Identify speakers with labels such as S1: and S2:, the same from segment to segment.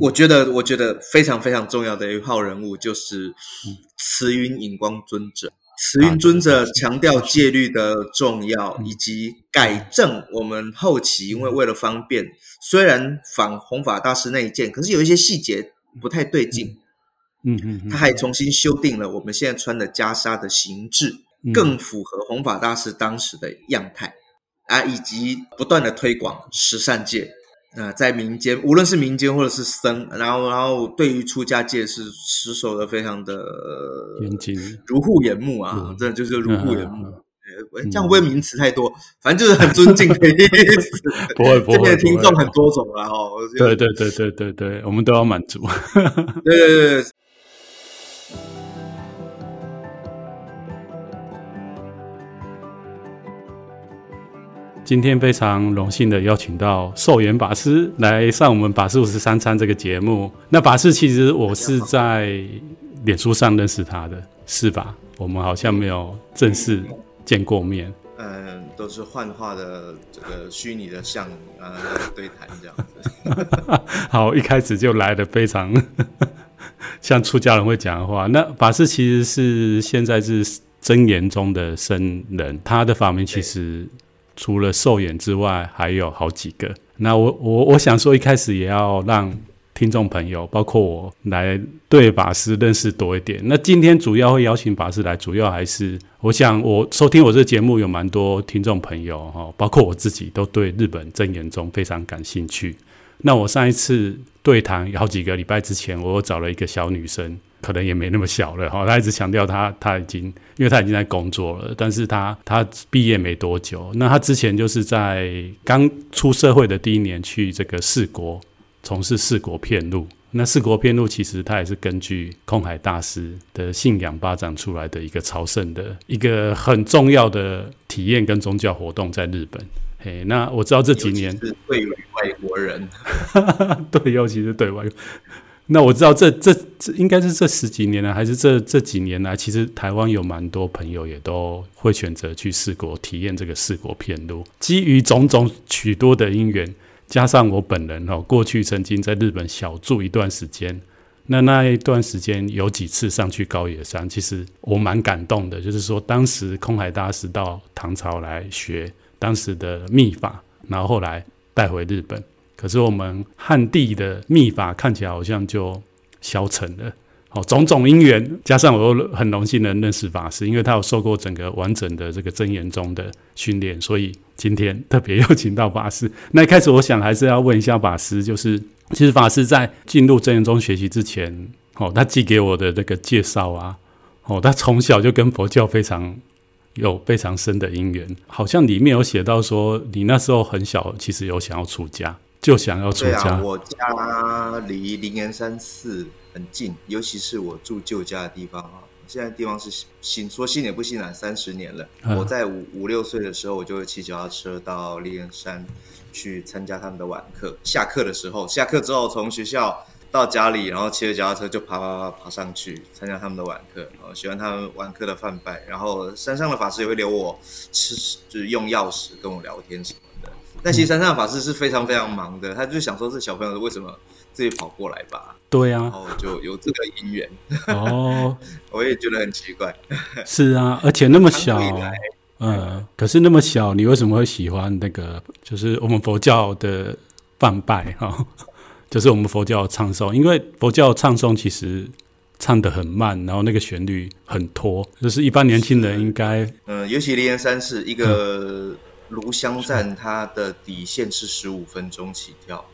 S1: 我觉得，我觉得非常非常重要的一号人物就是慈云隐光尊者。慈云尊者强调戒律的重要，以及改正我们后期因为为了方便，虽然仿弘法大师那一件，可是有一些细节不太对劲。
S2: 嗯嗯，
S1: 他还重新修订了我们现在穿的袈裟的形制，更符合弘法大师当时的样态啊，以及不断的推广十善戒。啊，在民间，无论是民间或者是僧，然后，然后对于出家界是持守的非常的
S2: 严谨，
S1: 如护眼目啊，嗯、真的就是如护眼目。这样会不会名词太多？反正就是很尊敬的意思。
S2: 不会，不会。
S1: 这边的听众很多种了哦。
S2: 对对对对对对，我们都要满足。
S1: 对 对对。
S2: 今天非常荣幸的邀请到寿元法师来上我们法师五十三餐这个节目。那法师其实我是在脸书上认识他的，是吧？我们好像没有正式见过面。
S1: 嗯，都是幻化的这个虚拟的像呃对谈这样子。
S2: 好，一开始就来的非常 像出家人会讲的话。那法师其实是现在是真言中的僧人，他的法名其实。除了寿眼之外，还有好几个。那我我我想说，一开始也要让听众朋友，包括我来对法师认识多一点。那今天主要会邀请法师来，主要还是我想我收听我这个节目有蛮多听众朋友哈，包括我自己都对日本真言宗非常感兴趣。那我上一次对谈好几个礼拜之前，我找了一个小女生。可能也没那么小了哈，他一直强调他他已经，因为他已经在工作了，但是他他毕业没多久，那他之前就是在刚出社会的第一年去这个四国从事四国遍路，那四国遍路其实他也是根据空海大师的信仰发展出来的一个朝圣的一个很重要的体验跟宗教活动在日本，嘿，那我知道这几年
S1: 是对于外国人，
S2: 对，尤其是对外。那我知道这这这应该是这十几年来，还是这这几年来，其实台湾有蛮多朋友也都会选择去四国体验这个四国片路。基于种种许多的因缘，加上我本人哦，过去曾经在日本小住一段时间，那那一段时间有几次上去高野山，其实我蛮感动的。就是说，当时空海大师到唐朝来学当时的秘法，然后后来带回日本。可是我们汉地的秘法看起来好像就消沉了，好，种种因缘，加上我又很荣幸的认识法师，因为他有受过整个完整的这个真言宗的训练，所以今天特别邀请到法师。那一开始我想还是要问一下法师，就是 其实法师在进入真言宗学习之前，哦，他寄给我的那个介绍啊，哦，他从小就跟佛教非常有非常深的因缘，好像里面有写到说，你那时候很小，其实有想要出家。就想要出家。
S1: 对啊，我家离灵岩山寺很近，尤其是我住旧家的地方啊。现在地方是新说新也不新啊，三十年了。嗯、我在五五六岁的时候，我就会骑脚踏车到灵岩山去参加他们的晚课。下课的时候，下课之后从学校到家里，然后骑着脚踏车就爬爬爬爬上去参加他们的晚课。我喜欢他们晚课的饭拜，然后山上的法师也会留我吃，就是用钥匙跟我聊天什么。但其实山上法师是非常非常忙的，他就想说这小朋友为什么自己跑过来吧？
S2: 对啊，
S1: 然后就有这个因缘
S2: 哦，
S1: 我也觉得很奇怪。
S2: 是啊，而且那么小，嗯，可是那么小，你为什么会喜欢那个？就是我们佛教的梵呗 哈，就是我们佛教的唱诵，因为佛教唱诵其实唱得很慢，然后那个旋律很拖，就是一般年轻人应该，
S1: 嗯，尤其灵岩山是一个。嗯炉香站它的底线是十五分钟起跳，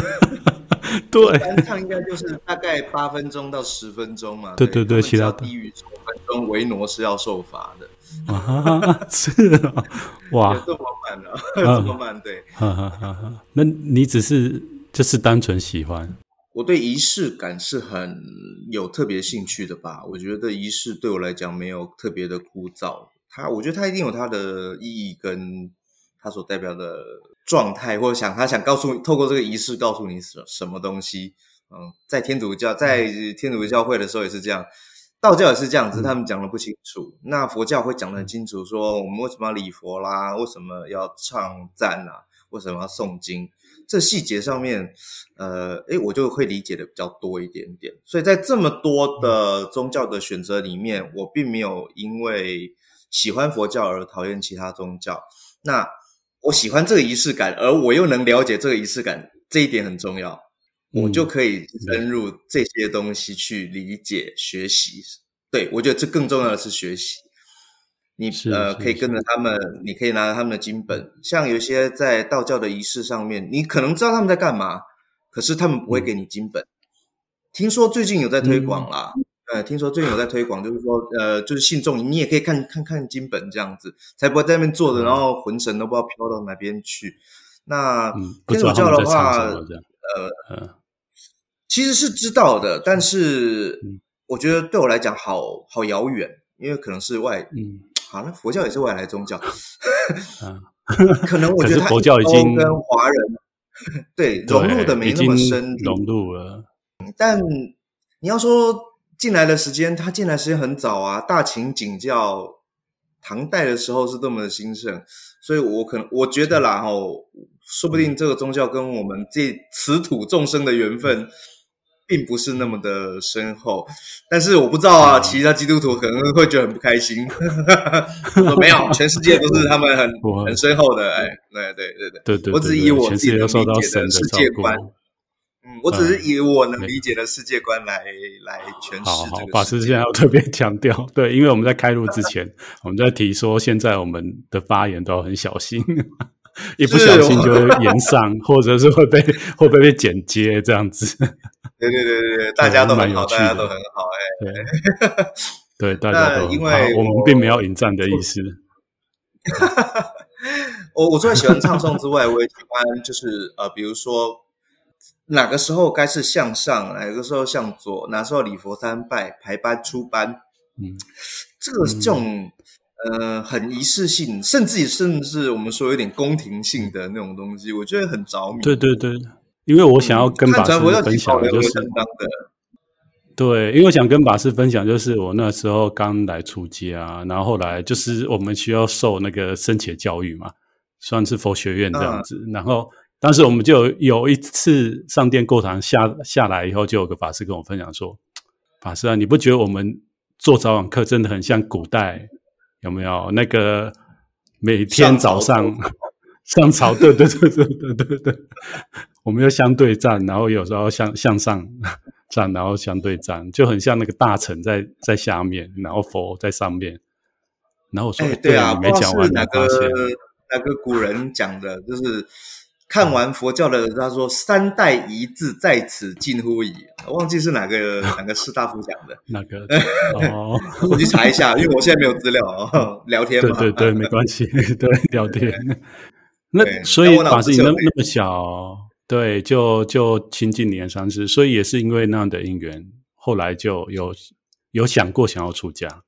S2: 对，
S1: 单唱应该就是大概八分钟到十分钟嘛。
S2: 对对对，其他
S1: 低于十五分钟，维诺是要受罚的。
S2: 啊，是啊，哇，
S1: 这么慢啊，这么慢，对。
S2: 哈哈哈，那你只是就是单纯喜欢？
S1: 我对仪式感是很有特别兴趣的吧？我觉得仪式对我来讲没有特别的枯燥。他，我觉得他一定有他的意义，跟他所代表的状态，或者想他想告诉，透过这个仪式告诉你什什么东西。嗯，在天主教，在天主教会的时候也是这样，道教也是这样子，他们讲的不清楚。那佛教会讲的很清楚，说我们为什么要礼佛啦，为什么要唱赞啊，为什么要诵经，这细节上面，呃，诶，我就会理解的比较多一点点。所以在这么多的宗教的选择里面，我并没有因为喜欢佛教而讨厌其他宗教。那我喜欢这个仪式感，而我又能了解这个仪式感，这一点很重要。我就可以深入这些东西去理解、学习。对，我觉得这更重要的是学习。你呃，可以跟着他们，你可以拿着他们的经本。像有些在道教的仪式上面，你可能知道他们在干嘛，可是他们不会给你经本。听说最近有在推广啦，嗯、呃，听说最近有在推广，就是说，呃，就是信众你也可以看看看经本这样子，才不会在那边坐着，然后魂神都不知道飘到哪边去。那、嗯、天主教的话，呃。其实是知道的，但是我觉得对我来讲好好遥远，因为可能是外，嗯，好，那佛教也是外来宗教，啊，可能我 觉得佛教已经跟华人对融入的没那么深，
S2: 融入了。
S1: 但你要说进来的时间，他进来时间很早啊，大秦景教唐代的时候是多么的兴盛，所以我可能我觉得啦，吼，说不定这个宗教跟我们这此土众生的缘分。并不是那么的深厚，但是我不知道啊，其他基督徒可能会觉得很不开心。说 没有，全世界都是他们很 很深厚的。哎，对对对对，
S2: 对对，
S1: 我只是以我自己的理解的世界观，嗯，我只是以我能理解的世界观来来诠释。好好，
S2: 法师现在要 特别强调，对，因为我们在开录之前，我们在提说，现在我们的发言都要很小心。一不小心就会延上，或者是会被会不会被剪接这样子。
S1: 对对对对对，大家都很好，大家都很好，哎，
S2: 对，对，大家都因为我们并没有引战的意思。
S1: 我我除了喜欢唱诵之外，我也喜欢就是呃，比如说哪个时候该是向上，哪个时候向左，哪时候礼佛三拜，排班出班，嗯，这个这种。呃，很仪式性，甚至甚至我们说有点宫廷性的那种东西，我觉得很着迷。
S2: 对对对，因为我想要跟法师分享的就是，对，因为我想跟法师分享，就是我那时候刚来出家，然后后来就是我们需要受那个僧伽教育嘛，算是佛学院这样子。嗯、然后当时我们就有一次上殿过堂下下来以后，就有个法师跟我分享说：“ 法师啊，你不觉得我们做早晚课真的很像古代？”有没有那个每天早上上朝？对对对对对对对，我们要相对站，然后有时候向向上站，然后相对站，就很像那个大臣在在下面，然后佛在上面。然后我说：“
S1: 欸、对啊，没讲完哪个哪个古人讲的，就是。”看完佛教的，他说“三代一字在此近乎矣”，忘记是哪个 哪个士大夫讲的。
S2: 哪个？哦，
S1: 我去查一下，因为我现在没有资料哦。聊天嘛，
S2: 对对对，没关系，对，聊天。那所以法师你那那么小，对，就就亲近年三十，所以也是因为那样的因缘，后来就有有想过想要出家。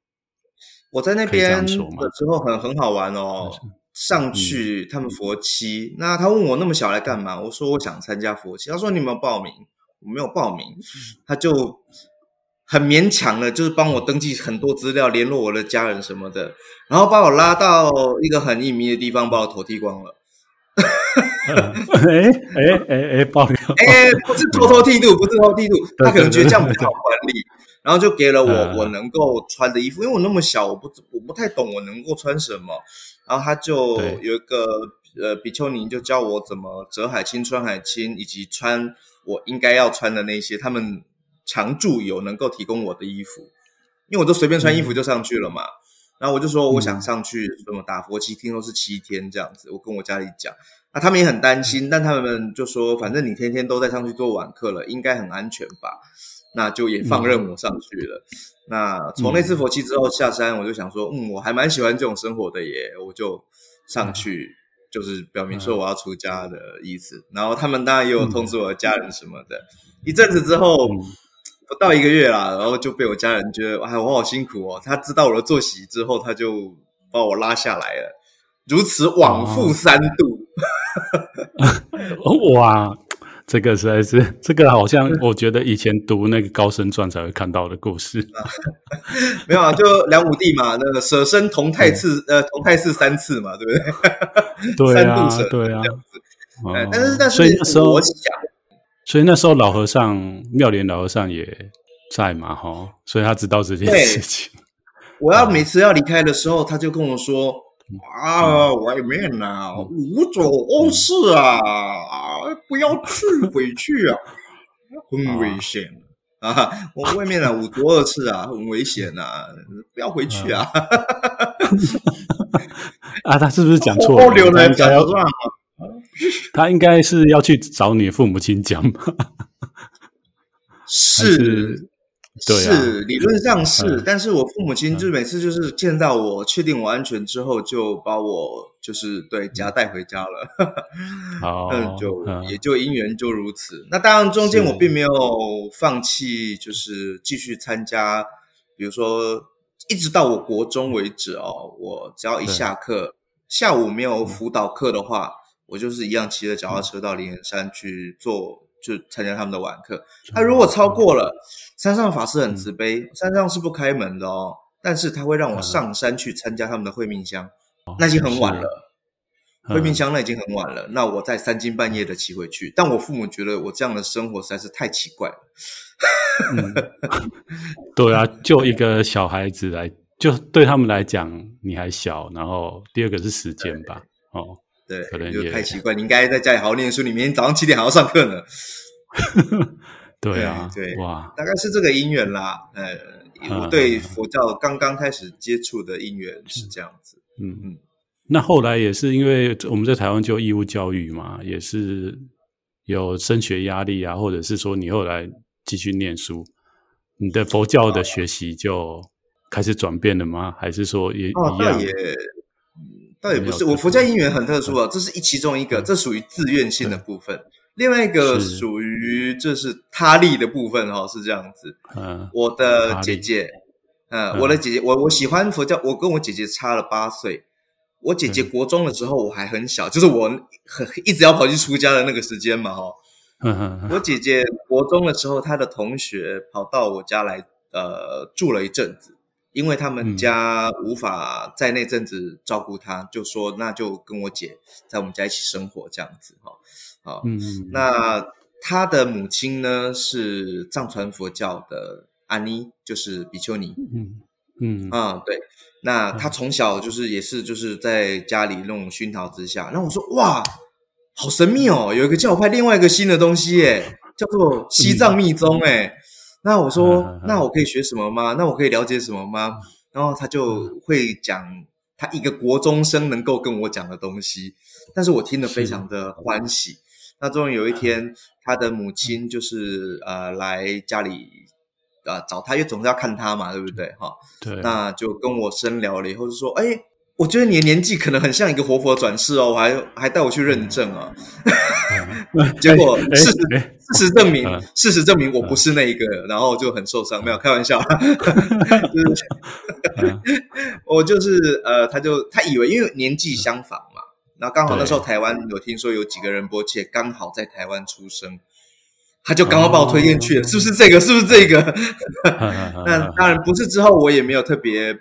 S1: 我在那边的时候很很好玩哦。上去他们佛七，嗯、那他问我那么小来干嘛？我说我想参加佛七。他说你有没有报名？我没有报名。他就很勉强的，就是帮我登记很多资料，联络我的家人什么的，然后把我拉到一个很隐秘的地方，把我头剃光了。
S2: 哎哎哎哎，爆料！
S1: 哎，不是偷偷剃度，不是偷偷剃度，他可能觉得这样比较好管理，然后就给了我我能够穿的衣服，因为我那么小，我不我不太懂我能够穿什么。然后他就有一个呃比丘尼就教我怎么折海青、穿海青，以及穿我应该要穿的那些他们常住有能够提供我的衣服，因为我都随便穿衣服就上去了嘛。嗯、然后我就说我想上去什么打佛七，听说是七天这样子。我跟我家里讲，那他们也很担心，但他们就说反正你天天都在上去做晚课了，应该很安全吧？那就也放任我上去了。嗯那从那次佛七之后下山，我就想说，嗯，我还蛮喜欢这种生活的耶，我就上去，就是表明说我要出家的意思。然后他们当然也有通知我的家人什么的。一阵子之后，不到一个月啦，然后就被我家人觉得，哎，我好辛苦哦。他知道我的作息之后，他就把我拉下来了，如此往复三度。
S2: 哇！这个实在是，这个好像我觉得以前读那个高僧传才会看到的故事。
S1: 没有啊，就梁武帝嘛，那个舍身同泰寺，呃，同泰寺三次嘛，对不对？
S2: 对啊，三度舍，对啊，
S1: 这样子。
S2: 哦、
S1: 但是但是，
S2: 所以那时候，所以那时候老和尚妙莲老和尚也在嘛，哈，所以他知道这件事情。
S1: 我要每次要离开的时候，他就跟我说：“啊，外面呐，五种欧式啊，不要去，回去啊，很危险啊！我外面啊，五毒二次啊，很危险啊，不要回去啊！”
S2: 啊，他是不是讲错了？他应该要，他应该是要去找你父母亲讲吧？
S1: 是。
S2: 对啊、
S1: 是理论上是，嗯、但是我父母亲就每次就是见到我，确定我安全之后，就把我就是对家带回家了。
S2: 好，
S1: 嗯，就也就因缘就如此。那当然中间我并没有放弃，就是继续参加，比如说一直到我国中为止哦，我只要一下课，下午没有辅导课的话，我就是一样骑着脚踏车到灵岩山去做。就参加他们的晚课，他如果超过了，山上法师很慈悲，山上是不开门的哦，但是他会让我上山去参加他们的会命香，那已经很晚了，会命香那已经很晚了，那我再三更半夜的骑回去，但我父母觉得我这样的生活实在是太奇怪了。
S2: 对啊，就一个小孩子来，就对他们来讲你还小，然后第二个是时间吧，哦。
S1: 对，可能就太奇怪。你应该在家里好好念书，你明天早上七点还要上课呢。
S2: 对啊，对，哇，
S1: 大概是这个因缘啦。呃，我对佛教刚刚开始接触的因缘是这样子。
S2: 嗯嗯，那后来也是因为我们在台湾就义务教育嘛，也是有升学压力啊，或者是说你后来继续念书，你的佛教的学习就开始转变了吗？还是说也一样？
S1: 倒也不是，我佛教因缘很特殊啊，这是一其中一个，这属于自愿性的部分。另外一个属于就是他力的部分哈，是这样子。嗯，我的姐姐，嗯，我的姐姐，我我喜欢佛教，我跟我姐姐差了八岁。我姐姐国中的时候我还很小，就是我很 一直要跑去出家的那个时间嘛哈。我姐姐国中的时候，她的同学跑到我家来，呃，住了一阵子。因为他们家无法在那阵子照顾他，嗯、就说那就跟我姐在我们家一起生活这样子哈。好，嗯，那他的母亲呢是藏传佛教的阿尼，就是比丘尼。嗯嗯啊，对。那他从小就是也是就是在家里那种熏陶之下，然后我说哇，好神秘哦，有一个教派，另外一个新的东西耶，叫做西藏密宗哎。那我说，那我可以学什么吗？那我可以了解什么吗？然后他就会讲他一个国中生能够跟我讲的东西，但是我听得非常的欢喜。是那终于有一天，他的母亲就是呃来家里呃找他，因为总是要看他嘛，对不对？哈，对。那就跟我深聊了以后就说，哎。我觉得你的年纪可能很像一个活佛转世哦，我还还带我去认证啊，结果事实事实证明，事实证明我不是那一个，然后就很受伤，没有开玩笑，就是 我就是呃，他就他以为因为年纪相仿嘛，然后刚好那时候台湾有听说有几个仁波切刚好在台湾出生，他就刚好把我推荐去了，是不是这个？是不是这个？那当然不是，之后我也没有特别。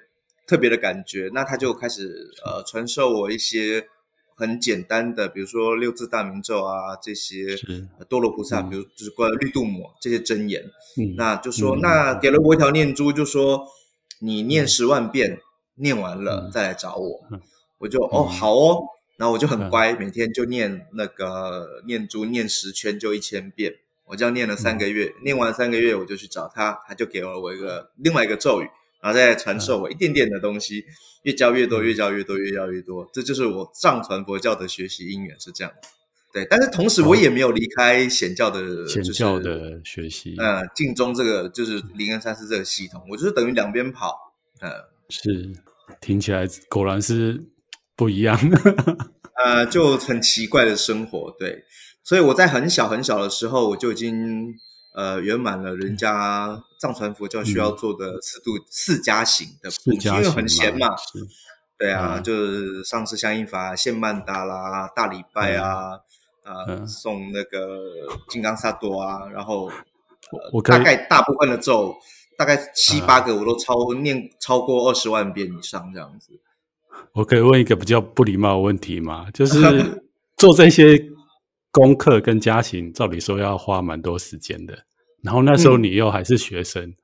S1: 特别的感觉，那他就开始呃传授我一些很简单的，比如说六字大明咒啊，这些多罗菩萨，嗯、比如就是关于绿度母这些真言，嗯、那就说、嗯、那给了我一条念珠，就说你念十万遍，嗯、念完了再来找我，嗯、我就哦好哦，然后我就很乖，嗯、每天就念那个念珠，念十圈就一千遍，我这样念了三个月，嗯、念完三个月我就去找他，他就给了我一个另外一个咒语。然后再传授我一点点的东西，越教越多，越教越多，越教越多。这就是我藏传佛教的学习因缘是这样。对，但是同时我也没有离开显教的，显教的学习。呃，净宗这个就是灵岩山寺这个系统，我就是等于两边跑。呃，是，听起来果然是不一样。呃，就很奇怪的生活。对，所以我在很小很小的时候，我就已经。呃，圆满了人家藏传佛教需要做的四度四加行的部分，因为很闲嘛。对啊，就是上次相应法、现曼达啦、大礼拜啊，啊，送那个金刚萨多啊，然后我大概大部分的咒，大概七八个我都超念超过二十万遍以上这样子。我可以问一个比较不礼貌的问题吗？就是 做这些。
S2: 功课跟家庭，照理说要花蛮多时间的。然后那时候你又还是学生，嗯、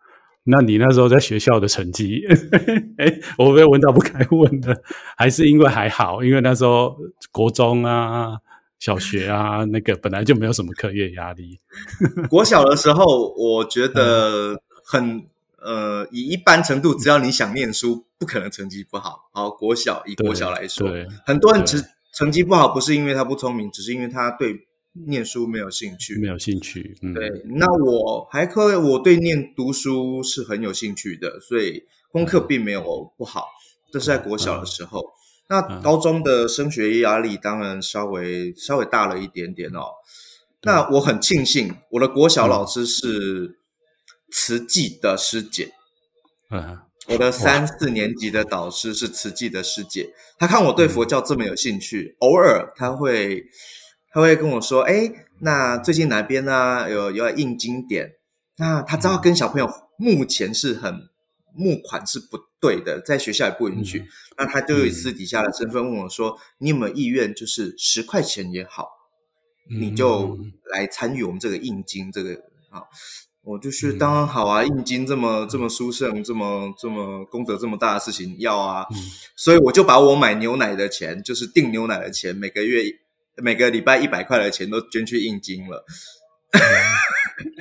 S2: 那你那时候在学校的成绩，哎，我被问到不该问的，还是因为还好，因为那时候国中啊、小学啊，那个本来就没有什么课业压力。
S1: 国小的时候，我觉得很呃，以一般程度，只要你想念书，不可能成绩不好。好，国小以国小来说，很多人成成绩不好，不是因为他不聪明，只是因为他对。念书没有兴趣，
S2: 没有兴趣。嗯、
S1: 对，那我还可以，我对念读书是很有兴趣的，所以功课并没有不好。这、嗯、是在国小的时候。嗯、那高中的升学压力当然稍微稍微大了一点点哦。嗯、那我很庆幸，我的国小老师是慈济的师姐。嗯，我的三四年级的导师是慈济的师姐，她看我对佛教这么有兴趣，嗯、偶尔她会。他会跟我说：“哎，那最近哪边呢？有有要印经典？那他知道跟小朋友目前是很募款是不对的，在学校也不允许。嗯、那他就以私底下的身份问我说：‘嗯、你有没有意愿？就是十块钱也好，嗯、你就来参与我们这个印经这个啊？’我就是当然好啊，印经这么这么殊胜，这么这么功德这么大的事情要啊，嗯、所以我就把我买牛奶的钱，就是订牛奶的钱，每个月。”每个礼拜一百块的钱都捐去印经了。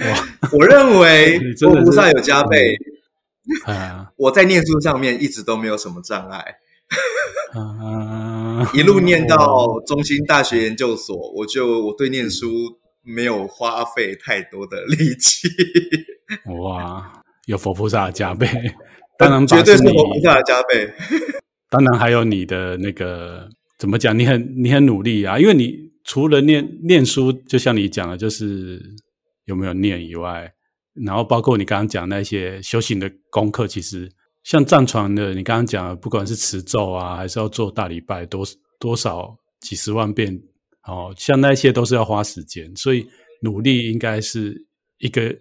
S1: 哇！我认为佛菩萨有加倍。啊！我在念书上面一直都没有什么障碍。啊！一路念到中兴大学研究所，我就我对念书没有花费太多的力气。
S2: 哇！有佛菩萨的加倍，当然绝
S1: 对是佛菩萨的加倍。
S2: 当然还有你的那个。怎么讲？你很你很努力啊，因为你除了念念书，就像你讲的，就是有没有念以外，然后包括你刚刚讲那些修行的功课，其实像藏传的，你刚刚讲的，不管是持咒啊，还是要做大礼拜，多多少几十万遍，哦，像那些都是要花时间，所以努力应该是一个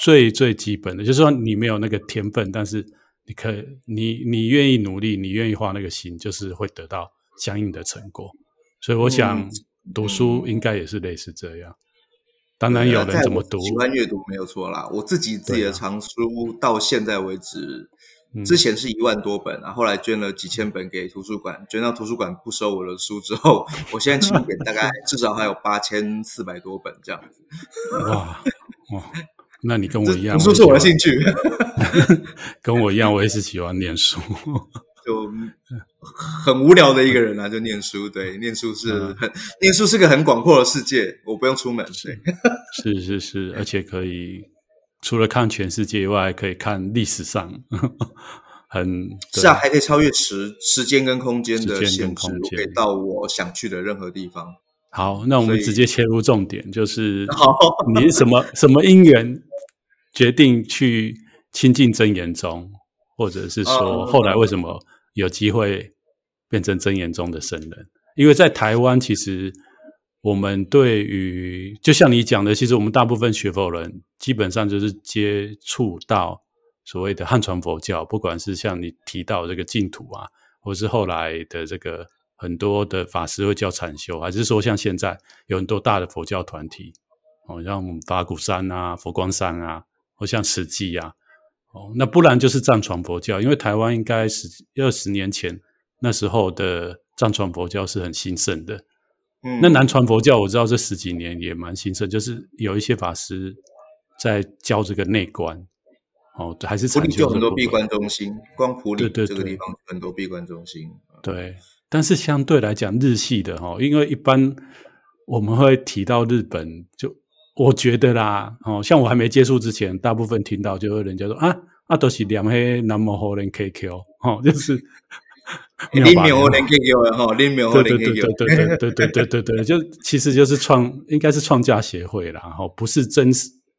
S2: 最最基本的，就是说你没有那个天分，但是你可你你愿意努力，你愿意花那个心，就是会得到。相应的成果，所以我想读书应该也是类似这样。嗯、当然有人怎么读，
S1: 喜欢阅读没有错啦。我自己自己的藏书到现在为止，啊、之前是一万多本啊，后来捐了几千本给图书馆，捐到图书馆不收我的书之后，我现在清点大概至少还有八千四百多本这样子。
S2: 哇哇，那你跟我一样，
S1: 读书是我的兴趣，
S2: 跟我一样，我也是喜欢念书。
S1: 就很无聊的一个人啊，就念书。对，念书是很、嗯、念书是个很广阔的世界，我不用出门。对，
S2: 是是是，而且可以除了看全世界以外，还可以看历史上 很
S1: 是啊，还可以超越时时间跟空间的限制，我可以到我想去的任何地方。
S2: 好，那我们直接切入重点，就是 你是什么什么因缘决定去亲近真言宗？或者是说，后来为什么有机会变成真言宗的僧人？因为在台湾，其实我们对于就像你讲的，其实我们大部分学佛人基本上就是接触到所谓的汉传佛教，不管是像你提到这个净土啊，或是后来的这个很多的法师会教禅修，还是说像现在有很多大的佛教团体，哦，像我们法鼓山啊、佛光山啊，或像慈济啊。哦，那不然就是藏传佛教，因为台湾应该是二十年前那时候的藏传佛教是很兴盛的。嗯，那南传佛教我知道这十几年也蛮兴盛，就是有一些法师在教这个内观。哦，还是禅修
S1: 很多闭关中心，光埔里这个地方很多闭关中心。
S2: 对，对，但是相对来讲，日系的哈，因为一般我们会提到日本就。我觉得啦，哦，像我还没接触之前，大部分听到就会人家说啊，啊都是两黑南无好人 KQ，哦，就是
S1: 林苗好人 KQ 哈，林苗好人 KQ，
S2: 对对对对对对对对，就其实就是创，应该是创价协会啦，哈，不是真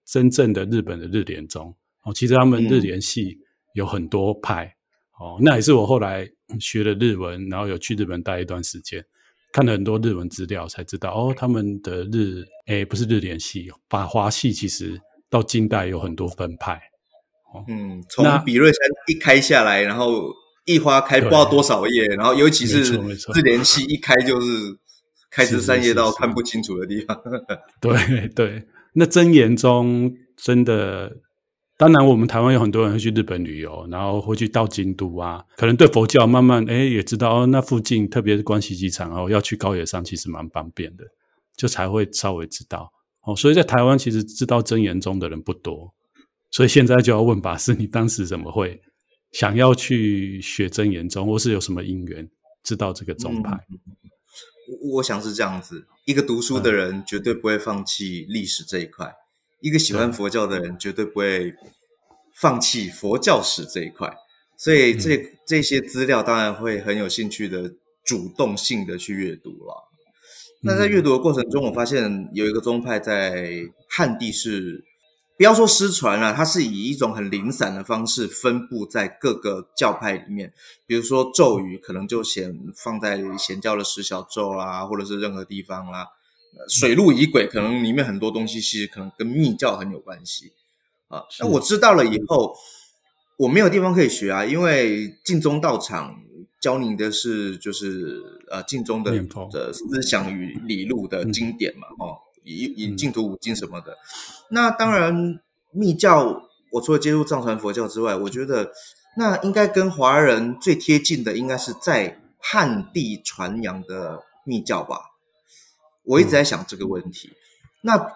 S2: 真正的日本的日莲宗，哦，其实他们日莲系有很多派，哦，那也是我后来学了日文，然后有去日本待一段时间。看了很多日文资料，才知道哦，他们的日诶不是日莲系，法华系其实到近代有很多分派。
S1: 哦、嗯，从比瑞山一开下来，然后一花开不知道多少页，对然后尤其是日莲系一开就是开枝散叶到看不清楚的地方。
S2: 对对，那真言中真的，当然我们台湾有很多人会去日本旅游，然后会去到京都啊，可能对佛教慢慢哎也知道哦，那附近特别是关西机场哦，要去高野山其实蛮方便的，就才会稍微知道哦。所以在台湾其实知道真言中的人不多，所以现在就要问法师，你当时怎么会想要去学真言宗，或是有什么因缘知道这个宗派？嗯
S1: 我想是这样子，一个读书的人绝对不会放弃历史这一块，嗯、一个喜欢佛教的人绝对不会放弃佛教史这一块，所以这、嗯、这些资料当然会很有兴趣的主动性的去阅读了。那在阅读的过程中，我发现有一个宗派在汉地是。不要说失传了，它是以一种很零散的方式分布在各个教派里面。比如说咒语，可能就显放在显教的十小咒啦，或者是任何地方啦。水陆仪轨，可能里面很多东西其实可能跟密教很有关系啊。那我知道了以后，我没有地方可以学啊，因为净宗道场教你的是就是呃净宗的的思想与理路的经典嘛，哦。以以净土五经什么的，嗯、那当然密教，我除了接触藏传佛教之外，我觉得那应该跟华人最贴近的，应该是在汉地传扬的密教吧。我一直在想这个问题，嗯、那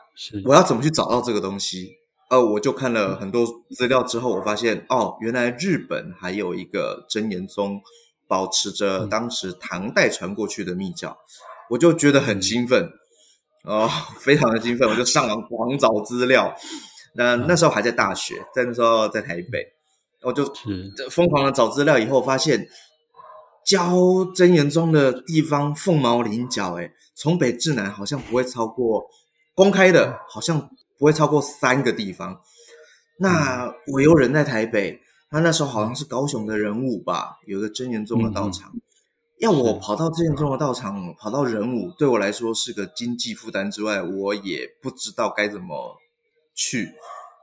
S1: 我要怎么去找到这个东西？呃，我就看了很多资料之后，我发现哦，原来日本还有一个真言宗，保持着当时唐代传过去的密教，嗯、我就觉得很兴奋。哦，非常的兴奋，我就上网狂找资料。那那时候还在大学，在那时候在台北，我就疯狂的找资料。以后发现教真言宗的地方凤毛麟角，诶，从北至南好像不会超过公开的，好像不会超过三个地方。那我有人在台北，他那时候好像是高雄的人物吧，有个真言宗的道场。嗯要我跑到真言宗的道场，跑到人武，对我来说是个经济负担之外，我也不知道该怎么去。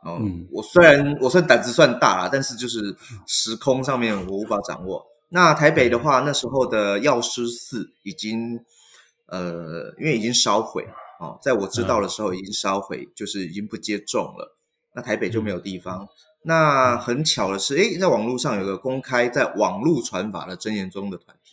S1: 嗯，嗯我虽然我算胆子算大啦，但是就是时空上面我无法掌握。那台北的话，那时候的药师寺已经呃，因为已经烧毁哦，在我知道的时候已经烧毁，就是已经不接种了。那台北就没有地方。嗯、那很巧的是，诶，在网络上有个公开在网络传法的真言宗的团体。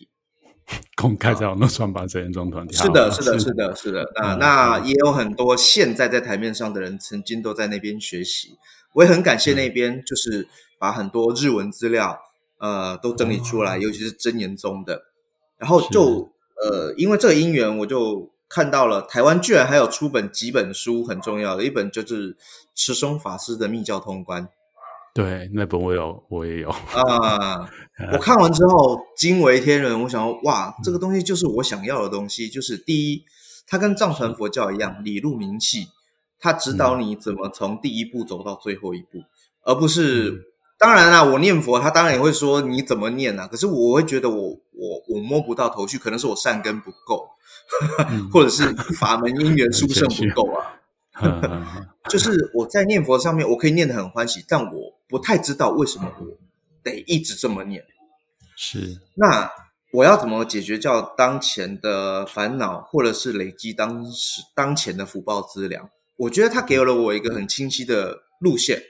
S2: 公开在网络传法真言宗团体，
S1: 是的，是的，是的，是的。那那也有很多现在在台面上的人，曾经都在那边学习。我也很感谢那边，就是把很多日文资料，呃，都整理出来，尤其是真言宗的。然后就呃，因为这个因缘，我就看到了台湾居然还有出本几本书，很重要的一本就是持松法师的《密教通关》。
S2: 对，那本我有，我也有
S1: 啊！我看完之后惊为天人，我想说，哇，这个东西就是我想要的东西。就是第一，它跟藏传佛教一样，理路明细，它指导你怎么从第一步走到最后一步，嗯、而不是。当然啦，我念佛，他当然也会说你怎么念啊。可是我会觉得我我我摸不到头绪，可能是我善根不够，嗯、或者是法门因缘 殊胜不够啊。就是我在念佛上面，我可以念得很欢喜，但我不太知道为什么我得一直这么念。
S2: 是，
S1: 那我要怎么解决叫当前的烦恼，或者是累积当时当前的福报资粮？我觉得他给了我一个很清晰的路线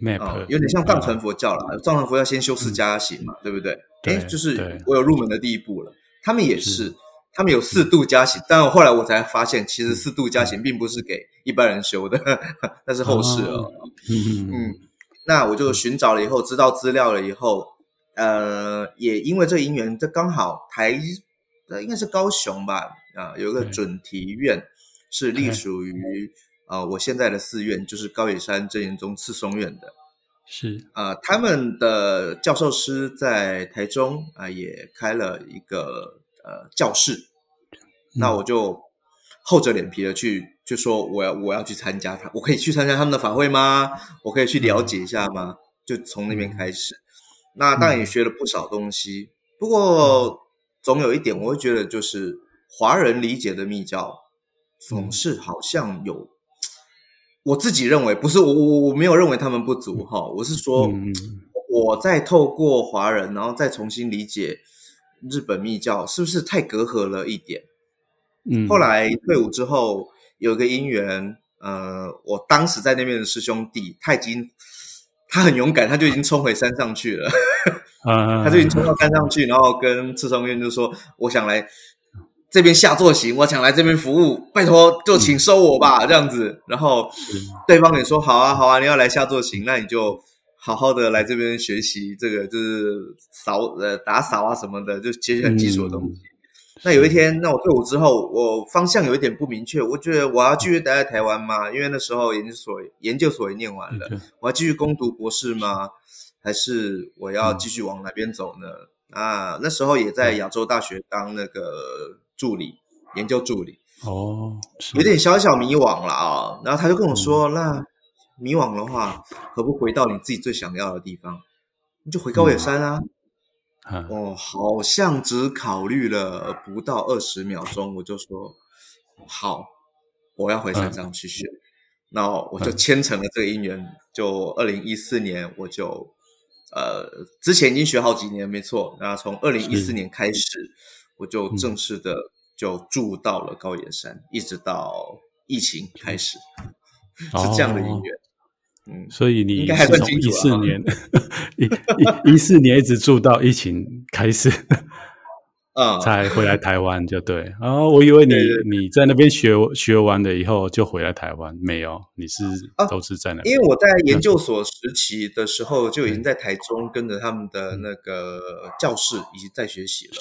S2: ，map，、
S1: 呃、有点像藏传佛教啦。藏传佛教先修四加行嘛，嗯、对不对？哎，就是我有入门的第一步了。他们也是。是他们有四度加行，但后来我才发现，其实四度加行并不是给一般人修的，那是后世哦。嗯，嗯，那我就寻找了以后，知道资料了以后，呃，也因为这个因缘，这刚好台，应该是高雄吧，啊、呃，有一个准提院是隶属于啊、呃，我现在的寺院就是高野山真言宗赤松院的，
S2: 是。
S1: 啊、呃，他们的教授师在台中啊、呃，也开了一个。呃，教室，那我就厚着脸皮的去，就说我要我要去参加他，我可以去参加他们的法会吗？我可以去了解一下吗？就从那边开始，那当然也学了不少东西。不过总有一点，我会觉得就是华人理解的密教，总是好像有，我自己认为不是我我我没有认为他们不足哈，我是说我在透过华人，然后再重新理解。日本密教是不是太隔阂了一点？
S2: 嗯，
S1: 后来退伍之后有一个姻缘，呃，我当时在那边的师兄弟，他已经他很勇敢，他就已经冲回山上去了，
S2: 啊，
S1: 他就已经冲到山上去，然后跟赤松院就说：“我想来这边下坐行，我想来这边服务，拜托就请收我吧。”这样子，然后对方也说：“好啊，好啊，你要来下坐行，那你就。”好好的来这边学习这个，就是扫呃打扫啊什么的，就其实很基础的东西。嗯、那有一天，那我退伍之后，我方向有一点不明确，我觉得我要继续待在台湾吗？因为那时候研究所研究所也念完了，我要继续攻读博士吗？还是我要继续往哪边走呢？嗯、啊，那时候也在亚洲大学当那个助理，研究助理
S2: 哦，
S1: 有点小小迷惘了啊。然后他就跟我说：“嗯、那。”迷惘的话，何不回到你自己最想要的地方？你就回高野山啊！
S2: 嗯、
S1: 哦，好像只考虑了不到二十秒钟，我就说好，我要回山上去学。那、嗯、我就牵成了这个姻缘。嗯、就二零一四年，我就呃，之前已经学好几年，没错。那从二零一四年开始，我就正式的就住到了高野山，嗯、一直到疫情开始，是这样的姻缘。
S2: 嗯，所以你是从一四年 一一一四年一直住到疫情开始，
S1: 啊，
S2: 才回来台湾就对。然后我以为你你在那边学学完了以后就回来台湾，没有，你是都是在那边。
S1: 因为我在研究所时期的时候就已经在台中跟着他们的那个教室已经在学习了。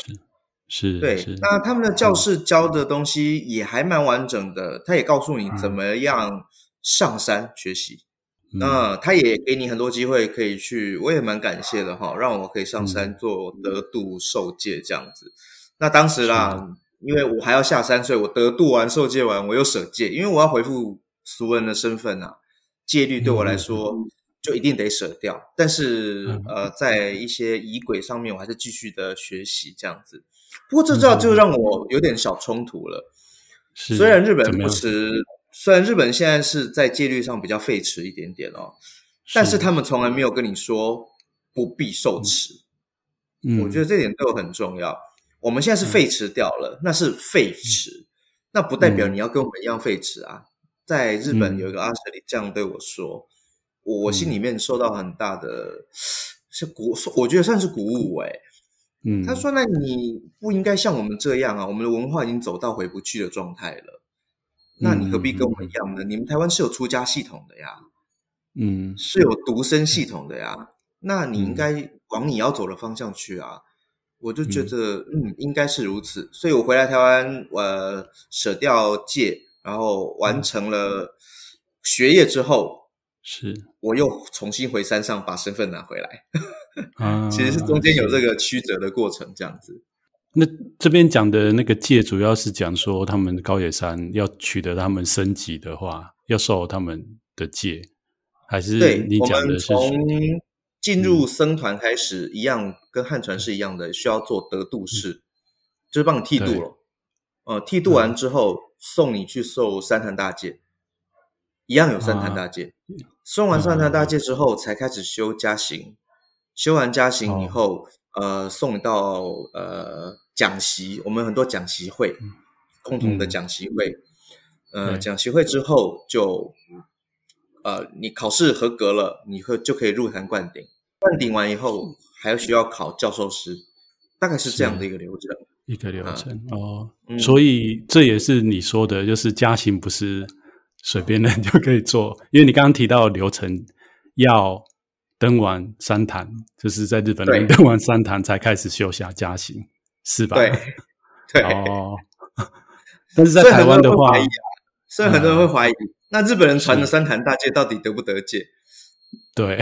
S2: 是，
S1: 对，那他们的教室教的东西也还蛮完整的，他也告诉你怎么样上山学习。那他也给你很多机会可以去，我也蛮感谢的哈，让我可以上山做得度受戒这样子。那当时啦，因为我还要下山，所以我得度完受戒完，我又舍戒，因为我要回复俗人的身份啊，戒律对我来说就一定得舍掉。但是呃，在一些仪轨上面，我还是继续的学习这样子。不过这招就让我有点小冲突了，虽然日本不持。虽然日本现在是在戒律上比较废弛一点点哦，但是他们从来没有跟你说不必受持。嗯，我觉得这点对我很重要。我们现在是废弛掉了，嗯、那是废弛，嗯、那不代表你要跟我们一样废弛啊。在日本有一个阿舍里这样对我说，嗯、我心里面受到很大的是鼓，我觉得算是鼓舞诶。嗯，他说：“那你不应该像我们这样啊，我们的文化已经走到回不去的状态了。”那你何必跟我们一样呢？嗯、你们台湾是有出家系统的呀，
S2: 嗯，
S1: 是有独身系统的呀。嗯、那你应该往你要走的方向去啊。嗯、我就觉得，嗯，嗯，应该是如此。所以我回来台湾，我、呃、舍掉戒，然后完成了学业之后，
S2: 是
S1: 我又重新回山上把身份拿回来。
S2: 啊，
S1: 其实是中间有这个曲折的过程，这样子。
S2: 那这边讲的那个戒，主要是讲说他们高野山要取得他们升级的话，要受他们的戒，还是你讲的是从
S1: 进入僧团开始一样，跟汉传是一样的，需要做得度式，嗯、就是帮你剃度了。呃，剃度完之后，嗯、送你去受三坛大戒，一样有三坛大戒。啊、送完三坛大戒之后，才开始修加行，修完加行以后，哦、呃，送你到呃。讲习，我们很多讲习会，共同的讲习会，嗯、呃，讲习会之后就，呃，你考试合格了，你会就可以入坛灌顶，灌顶完以后还要需要考教授师，大概是这样的一个流程，
S2: 一个流程、啊、哦，嗯、所以这也是你说的，就是加行不是随便人就可以做，因为你刚刚提到流程要登完三坛，就是在日本登完三坛才开始修下加行。是吧？
S1: 对，对
S2: 哦。但是在台湾的话，
S1: 所以很多人会怀疑，嗯、那日本人传的三坛大戒到底得不得戒？
S2: 对，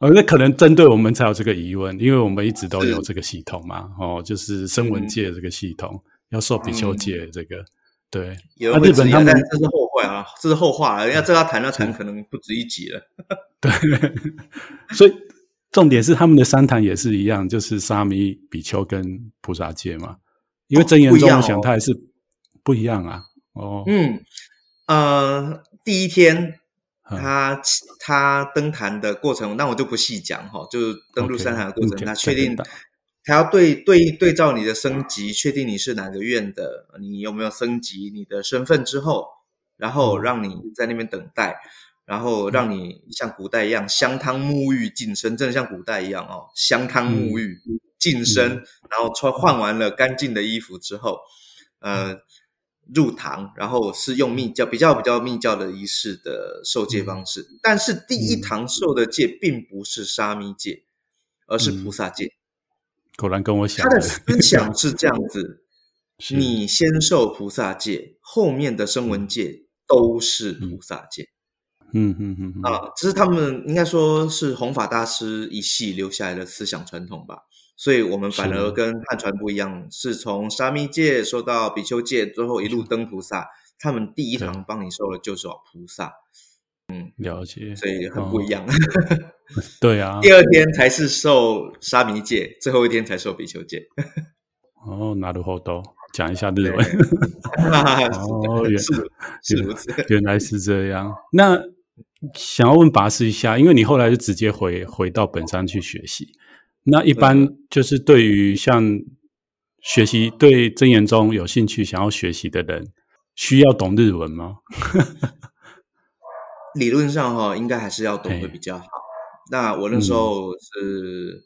S2: 呃，那可能针对我们才有这个疑问，因为我们一直都有这个系统嘛，哦，就是声闻戒这个系统，嗯、要受比丘戒这个，对。
S1: 那、啊、日本他们这是后话啊，这是后话了，人家这要谈要谈，可能不止一集了。
S2: 对，所以。重点是他们的三坛也是一样，就是沙弥、比丘跟菩萨戒嘛。因为真言中，我想他还是不一样啊。哦，
S1: 嗯，呃，第一天他他登坛的过程，那我就不细讲哈，就是登入三坛的过程，他确定他要对对对照你的升级，确定你是哪个院的，你有没有升级你的身份之后，然后让你在那边等待，然后让你像古代一样香汤沐浴净身，真的像古代一样哦，香汤沐浴净身，然后穿换完了干净的衣服之后，呃。入堂，然后是用密教比较比较密教的仪式的受戒方式，嗯、但是第一堂受的戒并不是沙弥戒，而是菩萨戒。
S2: 果然跟我想，
S1: 他的思想是这样子：你先受菩萨戒，后面的声闻戒都是菩萨戒。
S2: 嗯嗯嗯嗯
S1: 啊，这是他们应该说是弘法大师一系留下来的思想传统吧。所以我们反而跟汉传不一样，是，是从沙弥戒受到比丘戒，最后一路登菩萨。他们第一堂帮你受的就是菩萨，嗯，
S2: 了解，
S1: 所以很不一样。
S2: 哦、对啊，
S1: 第二天才是受沙弥戒，最后一天才受比丘戒。
S2: 哦，なるほど，讲一下日文。
S1: 哦，原是是如此，
S2: 原来是这样。那 想要问拔师一下，因为你后来就直接回回到本山去学习。那一般就是对于像学习对真言中有兴趣、想要学习的人，需要懂日文吗？
S1: 理论上哈，应该还是要懂会比较好。那我那时候是，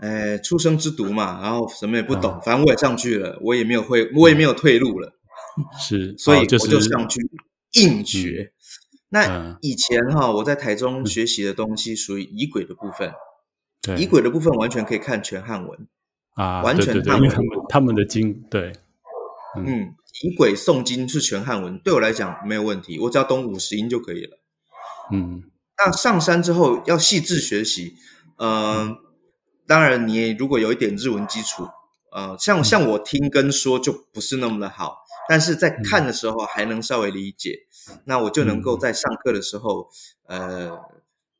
S1: 哎、嗯，初生之犊嘛，然后什么也不懂，反正我也上去了，我也没有会，我也没有退路了，
S2: 是，
S1: 所以我就上去硬学。那以前哈，我在台中学习的东西属于仪轨的部分。仪轨的部分完全可以看全汉文。
S2: 啊，
S1: 完全
S2: 他们他们的经对，
S1: 嗯，仪轨诵经是全汉文，对我来讲没有问题，我只要懂五十音就可以了。
S2: 嗯，
S1: 那上山之后要细致学习，呃，嗯，当然你如果有一点日文基础，呃，像像我听跟说就不是那么的好，但是在看的时候还能稍微理解，嗯，那我就能够在上课的时候，呃。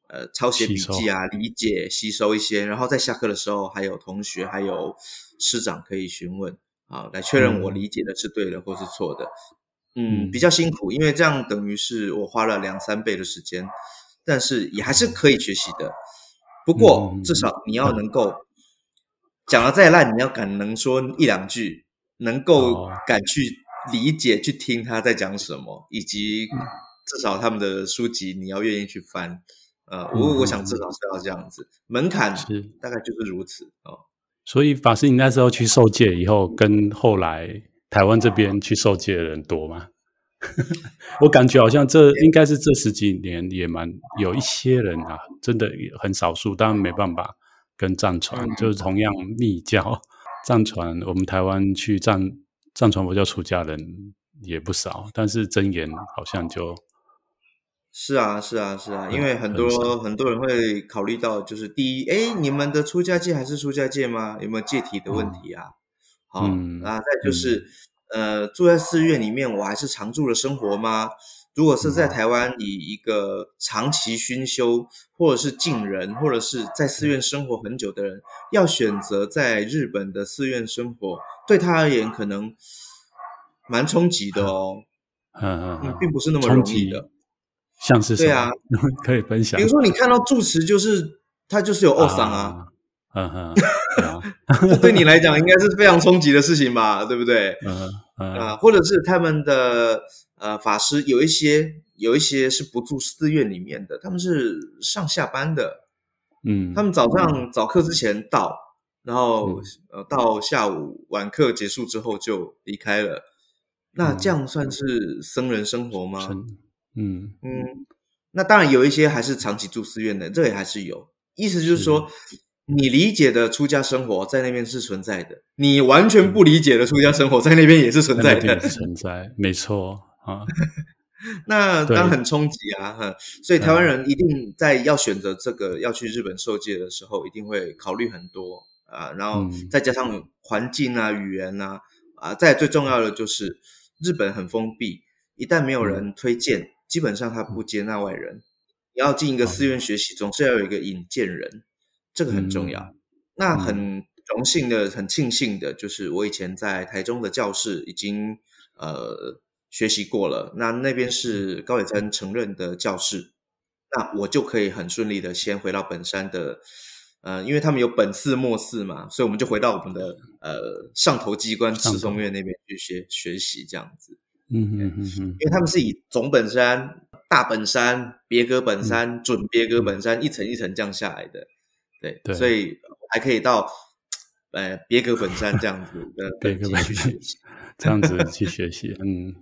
S1: 呃，抄写笔记啊，理解、吸收一些，然后在下课的时候，还有同学、还有师长可以询问啊，来确认我理解的是对的或是错的。嗯，比较辛苦，因为这样等于是我花了两三倍的时间，但是也还是可以学习的。不过至少你要能够讲的再烂，你要敢能说一两句，能够敢去理解、去听他在讲什么，以及至少他们的书籍你要愿意去翻。呃，我我想至少是要这样子，嗯、门槛是大概就是如此哦。
S2: 所以法师，你那时候去受戒以后，跟后来台湾这边去受戒的人多吗？我感觉好像这应该是这十几年也蛮有一些人啊，真的很少数，当然没办法跟藏传，嗯、就是同样密教藏传，我们台湾去藏藏传佛教出家人也不少，但是真言好像就。
S1: 是啊，是啊，是啊，因为很多、嗯、很多人会考虑到，就是第一，哎，你们的出家戒还是出家戒吗？有没有戒体的问题啊？好、嗯，那再就是、嗯，呃，住在寺院里面，我还是常住的生活吗？如果是在台湾，以一个长期熏修，或者是净人，或者是在寺院生活很久的人，要选择在日本的寺院生活，对他而言可能蛮冲击的哦，
S2: 嗯嗯，
S1: 嗯，并不是那么容易的。
S2: 像是？对啊，可以分享。
S1: 比如说，你看到住持，就是他就是有奥桑啊，
S2: 嗯哼，
S1: 这 对你来讲应该是非常冲击的事情吧？对不对？
S2: 嗯嗯
S1: 啊，或者是他们的呃法师有一些有一些是不住寺院里面的，他们是上下班的，
S2: 嗯，
S1: 他们早上早课之前到，然后呃到下午晚课结束之后就离开了。那这样算是僧人生活吗？
S2: 嗯
S1: 嗯，那当然有一些还是长期住寺院的，这也还是有。意思就是说，是你理解的出家生活在那边是存在的，你完全不理解的出家生活在那边也是存在的，
S2: 存在，没错啊。
S1: 那当然很冲击啊，哈。所以台湾人一定在要选择这个要去日本受戒的时候，一定会考虑很多啊。然后再加上环境啊、语言啊，啊，再最重要的就是日本很封闭，一旦没有人推荐。基本上他不接纳外人，你要进一个寺院学习，总是要有一个引荐人，这个很重要。嗯、那很荣幸的、很庆幸的，就是我以前在台中的教室已经呃学习过了，那那边是高野山承认的教室，那我就可以很顺利的先回到本山的呃，因为他们有本寺末寺嘛，所以我们就回到我们的呃上头机关慈松院那边去学学习这样子。
S2: 嗯嗯嗯嗯，
S1: 因为他们是以总本山、大本山、别格本山、嗯、准别格本山一层一层降下来的。对，对所以还可以到呃别格本山这样子的 别格本山
S2: 这样子去学习，嗯。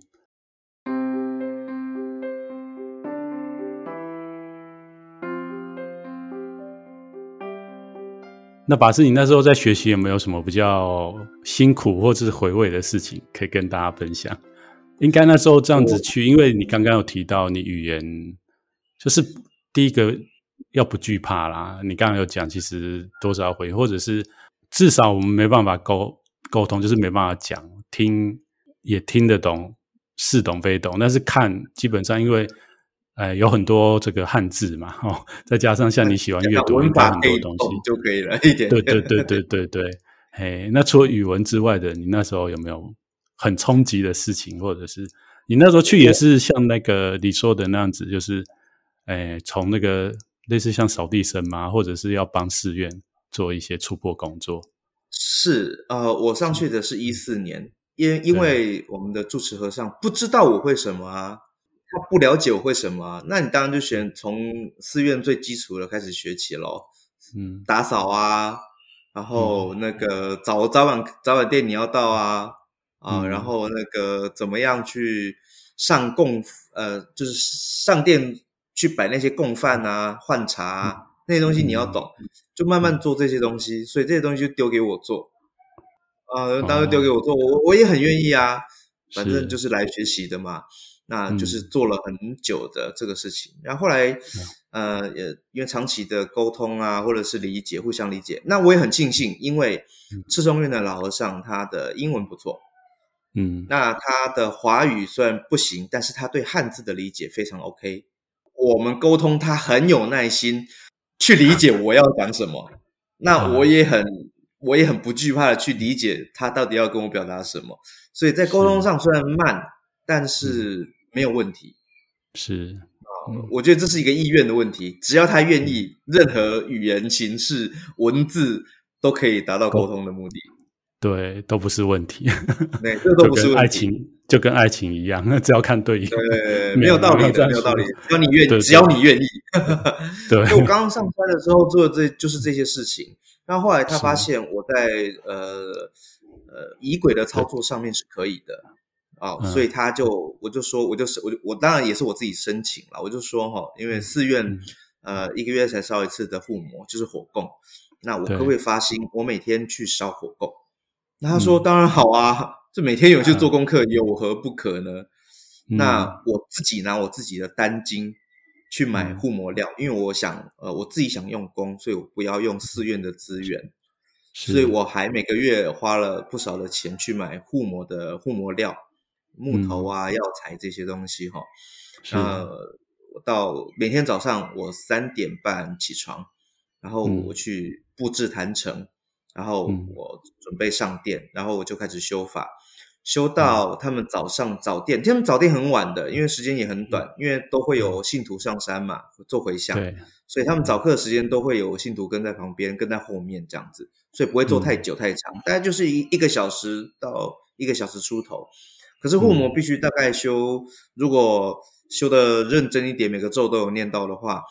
S2: 那法师，你那时候在学习有没有什么比较辛苦或者是回味的事情可以跟大家分享？应该那时候这样子去，因为你刚刚有提到你语言就是第一个要不惧怕啦。你刚刚有讲，其实多少回，或者是至少我们没办法沟沟通，就是没办法讲，听也听得懂，似懂非懂，但是看基本上因为。哎，有很多这个汉字嘛，哦，再加上像你喜欢阅读，文法很多东西
S1: 就可以了，一点。
S2: 对对对对对对，哎，那除了语文之外的，你那时候有没有很冲击的事情，或者是你那时候去也是像那个你说的那样子，就是，哎，从那个类似像扫地僧嘛，或者是要帮寺院做一些出破工作。
S1: 是，呃，我上去的是一四年，因因为我们的住持和尚不知道我会什么啊。他不了解我会什么，那你当然就选从寺院最基础的开始学起喽。嗯，打扫啊，然后那个早早晚早晚店你要到啊，啊，然后那个怎么样去上供，呃，就是上店去摆那些供饭啊、换茶啊，那些东西你要懂，就慢慢做这些东西。所以这些东西就丢给我做，啊，当然丢给我做，我我也很愿意啊，反正就是来学习的嘛。那就是做了很久的这个事情，嗯、然后后来，呃，也因为长期的沟通啊，或者是理解，互相理解，那我也很庆幸，因为赤松院的老和尚他的英文不错，嗯，那他的华语虽然不行，但是他对汉字的理解非常 OK，我们沟通他很有耐心去理解我要讲什么，那我也很我也很不惧怕的去理解他到底要跟我表达什么，所以在沟通上虽然慢，但是。没有问题，
S2: 是
S1: 啊，我觉得这是一个意愿的问题。只要他愿意，任何语言形式、文字都可以达到沟通的目的。
S2: 对，都不是问题。
S1: 对，这都不是问题。
S2: 爱情就跟爱情一样，只要看对眼。
S1: 对，没有道理的，没有道理。只要你愿意，只要你愿意。对，我刚刚上班的时候做的这就是这些事情。那后后来他发现我在呃呃仪轨的操作上面是可以的。啊、哦，所以他就，我就说，我就是，我就，我当然也是我自己申请了。我就说哈，因为寺院，呃，一个月才烧一次的护摩，就是火供，那我可不可以发心，我每天去烧火供？那他说，当然好啊，这每天有去做功课，有何不可呢？那我自己拿我自己的单金去买护摩料，因为我想，呃，我自己想用功，所以我不要用寺院的资源，所以我还每个月花了不少的钱去买护摩的护摩料。木头啊，药材这些东西哈，那，我到每天早上我三点半起床，然后我去布置坛城，然后我准备上殿，然后我就开始修法，修到他们早上早殿，他们早殿很晚的，因为时间也很短，因为都会有信徒上山嘛，做回向，所以他们早课的时间都会有信徒跟在旁边，跟在后面这样子，所以不会做太久太长，大概就是一一个小时到一个小时出头。可是护摩必须大概修，嗯、如果修的认真一点，每个咒都有念到的话，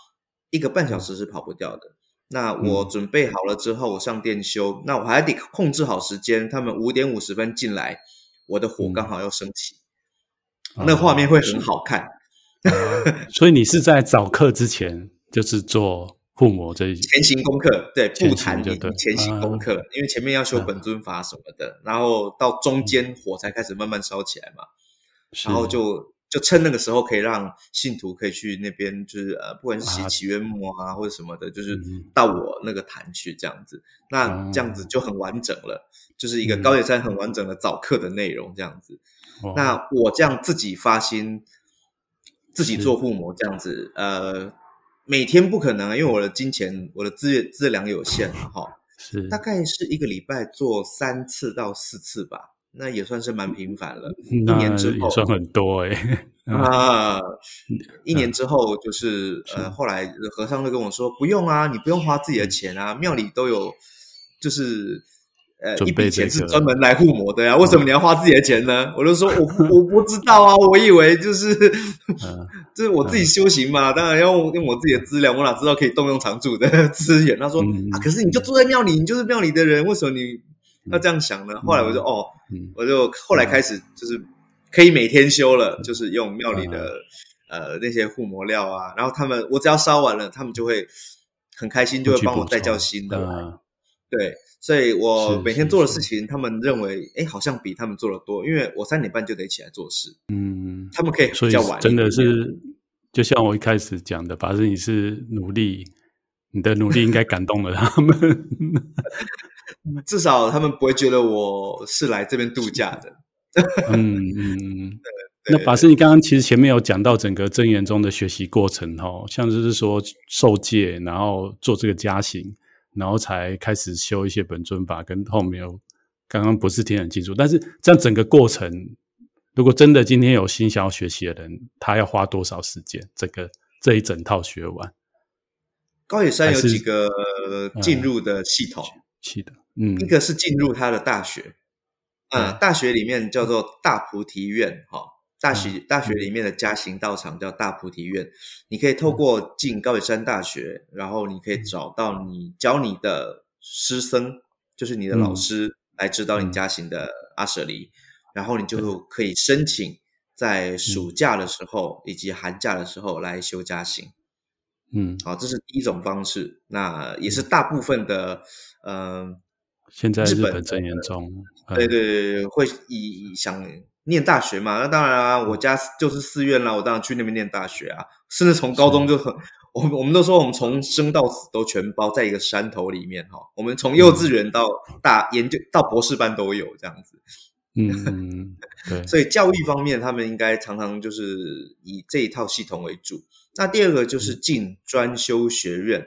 S1: 一个半小时是跑不掉的。那我准备好了之后，我上电修，那我还得控制好时间。他们五点五十分进来，我的火刚好要升起，嗯、那画面会很好看。
S2: 啊、所以你是在早课之前就是做。护魔这一
S1: 前行功课，对，布坛就对，前行功课，因为前面要修本尊法什么的，然后到中间火才开始慢慢烧起来嘛，然后就就趁那个时候可以让信徒可以去那边，就是呃，不管是洗祈愿木啊或者什么的，就是到我那个坛去这样子，那这样子就很完整了，就是一个高野山很完整的早课的内容这样子。那我这样自己发心，自己做护魔这样子，呃。每天不可能，因为我的金钱、我的资源资粮有限嘛，哈，是。大概是一个礼拜做三次到四次吧，那也算是蛮频繁了。
S2: 一年之后。也算很多哎、欸。
S1: 啊，一年之后就是。呃，后来和尚就跟我说，不用啊，你不用花自己的钱啊，庙里都有，就是呃一笔钱是专门来护摩的呀，为什么你要花自己的钱呢？我就说我我不知道啊，我以为就是，就是我自己修行嘛，当然要用我自己的资料，我哪知道可以动用常住的 资源？他说啊，可是你就住在庙里，你就是庙里的人，为什么你要这样想呢？后来我就哦，我就后来开始就是。可以每天修了，就是用庙里的、嗯、呃那些护摩料啊，然后他们我只要烧完了，他们就会很开心，就会帮我再叫新的。嗯、对，所以我每天做的事情，他们认为哎，好像比他们做的多，因为我三点半就得起来做事。嗯，他们可以比较晚。
S2: 真的是，就像我一开始讲的，法师你是努力，你的努力应该感动了他们，
S1: 至少他们不会觉得我是来这边度假的。
S2: 嗯 嗯，那法师，你刚刚其实前面有讲到整个真言中的学习过程哦，像就是说受戒，然后做这个加行，然后才开始修一些本尊法，跟后面有刚刚不是听很清楚，但是这样整个过程，如果真的今天有心想要学习的人，他要花多少时间？这个这一整套学完？
S1: 高野山有几个进入的系统，
S2: 是的，嗯，
S1: 一个是进入他的大学。嗯，大学里面叫做大菩提院，哈，大学大学里面的家行道场叫大菩提院。你可以透过进高野山大学，然后你可以找到你教你的师僧，就是你的老师来指导你家行的阿舍离，然后你就可以申请在暑。假的时候以及寒假的时候来修家行。嗯，好，这是第一种方式，那也是大部分的，嗯。
S2: 现在日本真言宗，
S1: 对对对，会以想念大学嘛？那当然啊，我家就是寺院啦，我当然去那边念大学啊。甚至从高中就很，我我们都说我们从生到死都全包在一个山头里面哈。我们从幼稚园到大研究到博士班都有这样子。嗯，对。所以教育方面，他们应该常常就是以这一套系统为主。那第二个就是进专修学院，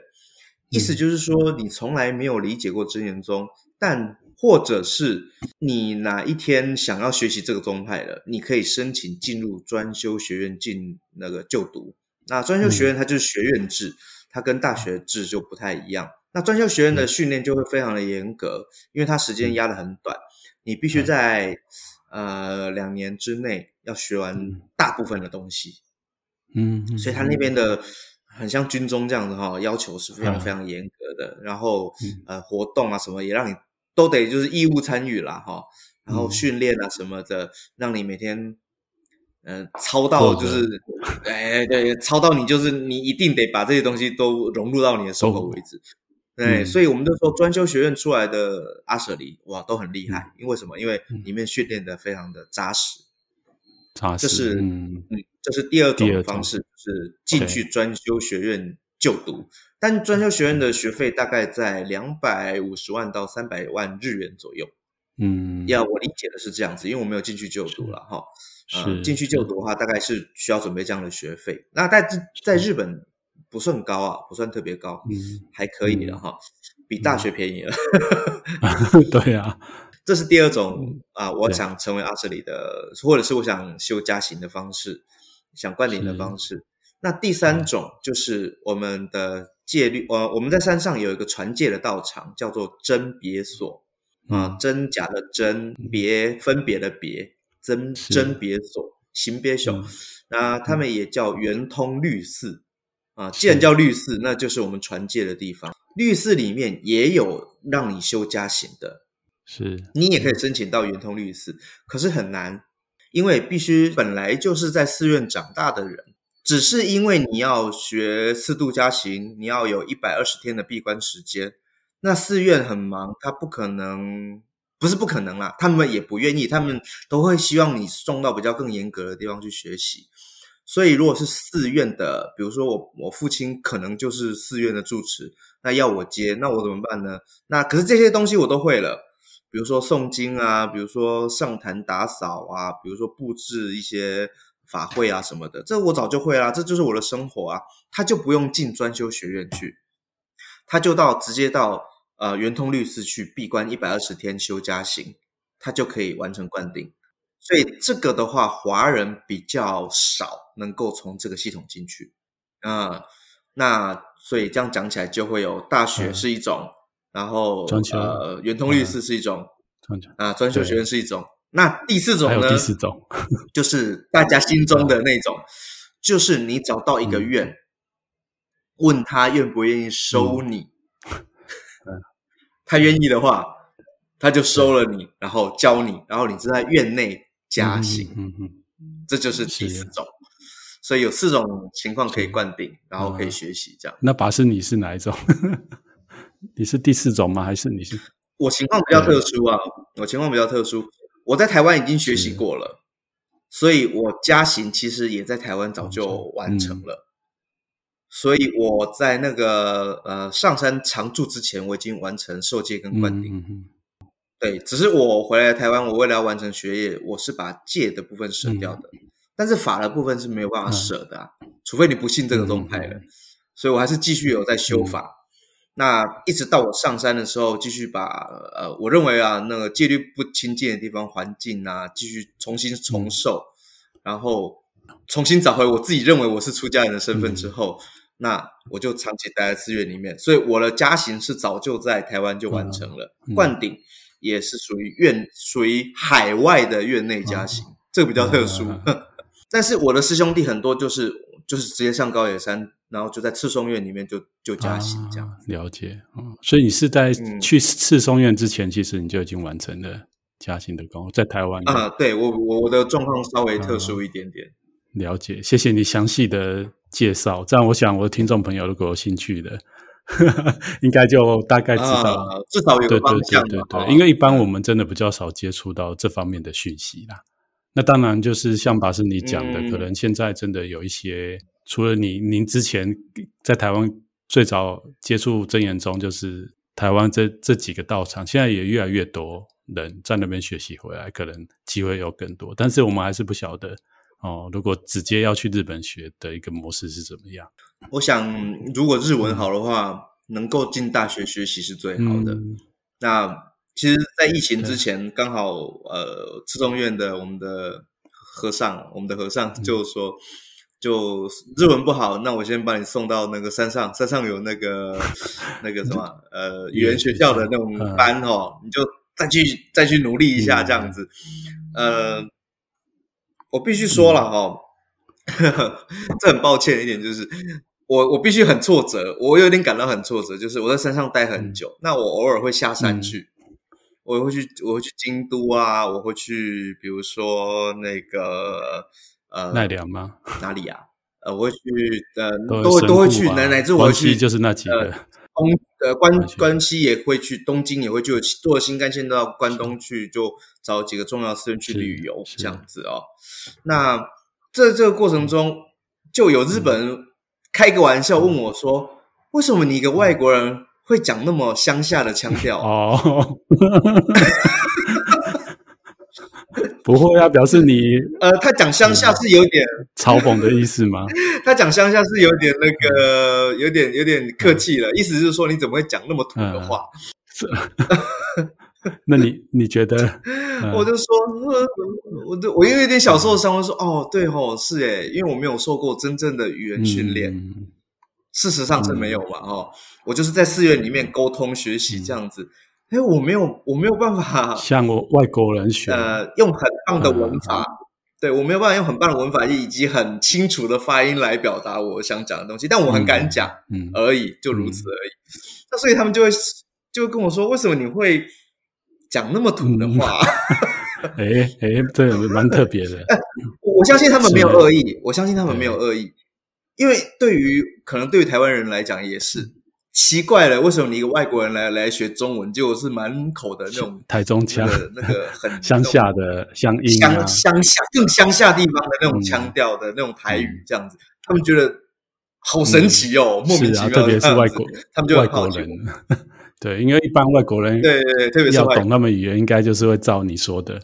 S1: 意思就是说你从来没有理解过真言宗。但或者是你哪一天想要学习这个宗派了，你可以申请进入专修学院进那个就读。那专修学院它就是学院制，嗯、它跟大学制就不太一样。那专修学院的训练就会非常的严格，因为它时间压得很短，你必须在、嗯、呃两年之内要学完大部分的东西。嗯，所以他那边的很像军中这样子哈，要求是非常非常严格的。嗯、然后呃活动啊什么也让你。都得就是义务参与啦，哈，然后训练啊什么的，嗯、让你每天，嗯、呃，操到就是，哎对，操到你就是你一定得把这些东西都融入到你的生活为止，对，嗯、所以我们都说专修学院出来的阿舍离哇都很厉害，嗯、因为什么？因为里面训练的非常的扎实，扎。实，这是嗯。嗯，这是第二种方式，是进去专修学院就读。但专修学院的学费大概在两百五十万到三百万日元左右。嗯，要我理解的是这样子，因为我没有进去就读了哈。呃，进去就读的话，大概是需要准备这样的学费。那在在日本不算高啊，不算特别高，嗯，还可以的哈，比大学便宜了。
S2: 对啊，
S1: 这是第二种啊，我想成为阿舍里的，或者是我想修家行的方式，想灌顶的方式。那第三种就是我们的。戒律，呃，我们在山上有一个传戒的道场，叫做真别所啊，真假的真，别分别的别，真真别所，行别所。那他们也叫圆通律寺啊。既然叫律寺，那就是我们传戒的地方。律寺里面也有让你修加行的，是你也可以申请到圆通律寺，可是很难，因为必须本来就是在寺院长大的人。只是因为你要学四度加行，你要有一百二十天的闭关时间，那寺院很忙，他不可能，不是不可能啦，他们也不愿意，他们都会希望你送到比较更严格的地方去学习。所以，如果是寺院的，比如说我我父亲可能就是寺院的住持，那要我接，那我怎么办呢？那可是这些东西我都会了，比如说诵经啊，比如说上坛打扫啊，比如说布置一些。法会啊什么的，这我早就会啦，这就是我的生活啊。他就不用进专修学院去，他就到直接到呃圆通律师去闭关一百二十天修加行，他就可以完成灌顶。所以这个的话，华人比较少能够从这个系统进去啊、呃。那所以这样讲起来，就会有大学是一种，嗯、然后呃，圆通律师是一种，啊，专修学院是一种。那第四种呢？
S2: 第四种
S1: 就是大家心中的那种，就是你找到一个院，嗯、问他愿不愿意收你，
S2: 嗯、
S1: 他愿意的话，他就收了你，然后教你，然后你就在院内。加薪，嗯嗯，这就是第四种，所以有四种情况可以灌顶，然后可以学习这样。
S2: 那法师你是哪一种？你是第四种吗？还是你是？
S1: 我情况比较特殊啊，我情况比较特殊。我在台湾已经学习过了，所以我加行其实也在台湾早就完成了。所以我在那个呃上山常住之前，我已经完成受戒跟灌顶。对，只是我回来台湾，我为了要完成学业，我是把戒的部分舍掉的，嗯、但是法的部分是没有办法舍的除非你不信这个宗派了，嗯、所以我还是继续有在修法。嗯、那一直到我上山的时候，继续把呃，我认为啊，那个戒律不清净的地方环境啊，继续重新重受，嗯、然后重新找回我自己认为我是出家人的身份之后，嗯、那我就长期待在寺院里面，所以我的家行是早就在台湾就完成了，灌顶。也是属于院，属于海外的院内家行，哦、这个比较特殊。嗯、但是我的师兄弟很多，就是就是直接上高野山，然后就在赤松院里面就就加薪这样、啊。
S2: 了解，嗯，所以你是在去赤松院之前，嗯、其实你就已经完成了加薪的工作，在台湾
S1: 啊。对我我我的状况稍微特殊一点点。啊、
S2: 了解，谢谢你详细的介绍。这样，我想我的听众朋友如果有兴趣的。应该就大概知道，
S1: 啊、至少有个方向。
S2: 对对对对，因为一般我们真的比较少接触到这方面的讯息啦。那当然就是像法师你讲的，嗯、可能现在真的有一些，除了你，您之前在台湾最早接触真言宗，就是台湾这这几个道场，现在也越来越多人在那边学习回来，可能机会有更多。但是我们还是不晓得哦，如果直接要去日本学的一个模式是怎么样？
S1: 我想，如果日文好的话，嗯、能够进大学学习是最好的。嗯、那其实，在疫情之前，刚好呃，赤松院的我们的和尚，我们的和尚就说，嗯、就日文不好，那我先把你送到那个山上，山上有那个那个什么呃语言学校的那种班哦，嗯、你就再去再去努力一下这样子。嗯、呃，我必须说了哦。这很抱歉一点就是。我我必须很挫折，我有点感到很挫折，就是我在山上待很久，嗯、那我偶尔会下山去，嗯、我会去我会去京都啊，我会去比如说那个呃
S2: 奈良吗？
S1: 哪里啊？呃，我会去呃都都会都会去，乃乃至我会去
S2: 就是那几个
S1: 东呃关关西也会去，东京也会去，坐新干线到关东去，就找几个重要寺院去旅游这样子哦。那在这个过程中就有日本人。嗯开个玩笑问我说：“为什么你一个外国人会讲那么乡下的腔调？”哦，
S2: 不会啊，表示你
S1: 呃，他讲乡下是有点
S2: 嘲讽的意思吗？
S1: 他讲乡下是有点那个，有点有点客气了，意思是说你怎么会讲那么土的话？
S2: 那你你觉得？
S1: 我就说，我就我因为有点小受伤，我说哦，对哦，是诶，因为我没有受过真正的语言训练，嗯、事实上是没有嘛，哦，我就是在寺院里面沟通学习这样子，哎，我没有我没有办法
S2: 像我外国人学，
S1: 呃，用很棒的文法，嗯、对我没有办法用很棒的文法以及很清楚的发音来表达我想讲的东西，但我很敢讲，嗯，而已，就如此而已。那、嗯、所以他们就会就会跟我说，为什么你会？讲那么土的话，
S2: 哎哎，这蛮特别的。
S1: 我相信他们没有恶意，我相信他们没有恶意，因为对于可能对于台湾人来讲也是奇怪了，为什么你一个外国人来来学中文，结果是满口的那种
S2: 台中腔，
S1: 那个很
S2: 乡下的乡音，
S1: 乡乡下更乡下地方的那种腔调的那种台语，这样子，他们觉得好神奇哦，莫名其妙，
S2: 特别是外国，
S1: 他们就
S2: 外国人。对，因为一般外国人
S1: 对对对，特别是
S2: 要懂他们语言，应该就是会照你说的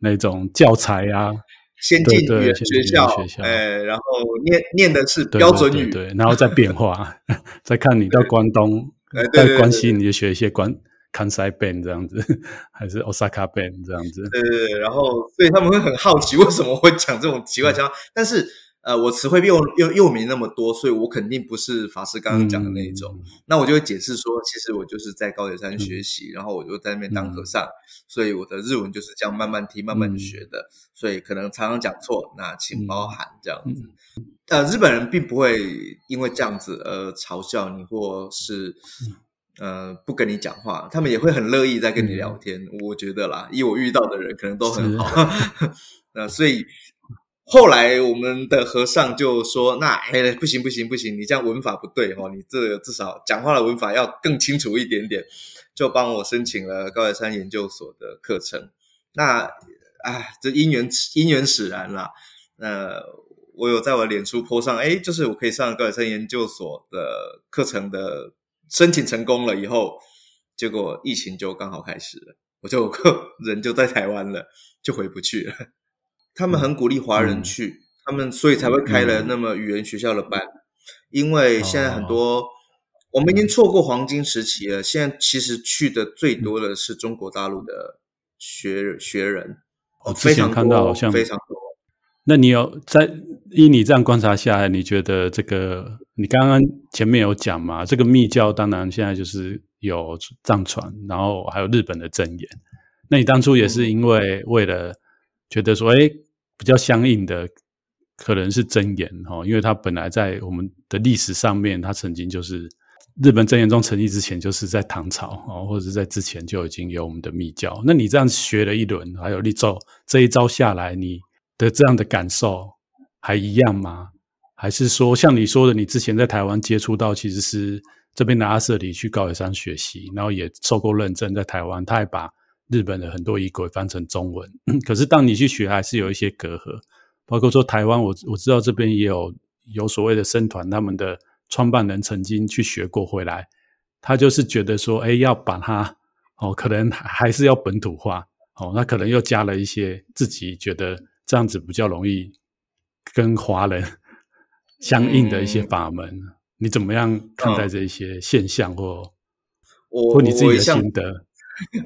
S2: 那种教材啊，
S1: 先进语言学校，哎，然后念念的是标
S2: 准语，对，然后再变化，再看你到关东，在关西你就学一些关 Kansai Band 这样子，还是 Osaka Band 这样子。
S1: 对对对，然后所以他们会很好奇为什么会讲这种奇怪腔，但是。呃，我词汇又又又没那么多，所以我肯定不是法师刚刚讲的那一种。嗯、那我就会解释说，其实我就是在高野山学习，嗯、然后我就在那边当和尚，嗯、所以我的日文就是这样慢慢听、慢慢学的，嗯、所以可能常常讲错，那请包涵这样子。嗯、呃，日本人并不会因为这样子而嘲笑你，或是呃不跟你讲话，他们也会很乐意在跟你聊天。嗯、我觉得啦，以我遇到的人，可能都很好。那、呃、所以。后来我们的和尚就说：“那哎，不行不行不行，你这样文法不对哦，你这至少讲话的文法要更清楚一点点。”就帮我申请了高野山研究所的课程。那哎，这因缘因缘使然啦。呃，我有在我脸书坡上，哎，就是我可以上高野山研究所的课程的申请成功了以后，结果疫情就刚好开始了，我就 人就在台湾了，就回不去了。他们很鼓励华人去，嗯、他们所以才会开了那么语言学校的班，嗯、因为现在很多、哦、我们已经错过黄金时期了。现在其实去的最多的是中国大陆的学学人，
S2: 我之前看到好像
S1: 非常多。
S2: 那你有在依你这样观察下来，你觉得这个你刚刚前面有讲嘛？这个密教当然现在就是有藏传，然后还有日本的证严。那你当初也是因为为了觉得说，哎。比较相应的可能是真言哈，因为它本来在我们的历史上面，它曾经就是日本真言宗成立之前，就是在唐朝啊，或者是在之前就已经有我们的密教。那你这样学了一轮，还有一招这一招下来，你的这样的感受还一样吗？还是说像你说的，你之前在台湾接触到其实是这边的阿舍里去高野山学习，然后也受过认证，在台湾他还把。日本的很多仪轨翻成中文，可是当你去学，还是有一些隔阂。包括说台湾，我我知道这边也有有所谓的僧团，他们的创办人曾经去学过回来，他就是觉得说，哎，要把它哦，可能还是要本土化哦，那可能又加了一些自己觉得这样子比较容易跟华人 相应的一些法门。嗯、你怎么样看待这一些现象或，或或你自己的心得？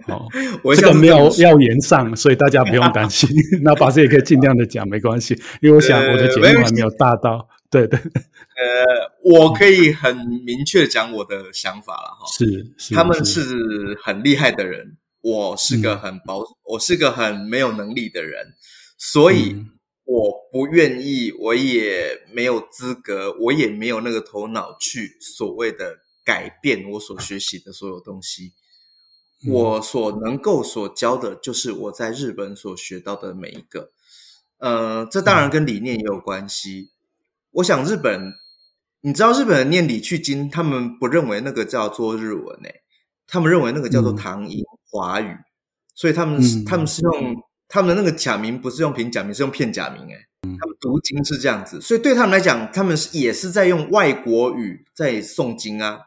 S2: 哦，这个没有要延上，所以大家不用担心。那法师也可以尽量的讲，没关系，因为我想我的节目还没有大到。对对，
S1: 呃，我可以很明确讲我的想法了哈。
S2: 是，是
S1: 他们是很厉害的人，我是个很保，我是个很没有能力的人，所以我不愿意，我也没有资格，我也没有那个头脑去所谓的改变我所学习的所有东西。我所能够所教的，就是我在日本所学到的每一个。呃，这当然跟理念也有关系。我想日本，你知道日本人念礼去经，他们不认为那个叫做日文诶，他们认为那个叫做唐音华语，所以他们是他们是用他们的那个假名，不是用平假名，是用片假名诶，他们读经是这样子，所以对他们来讲，他们是也是在用外国语在诵经啊。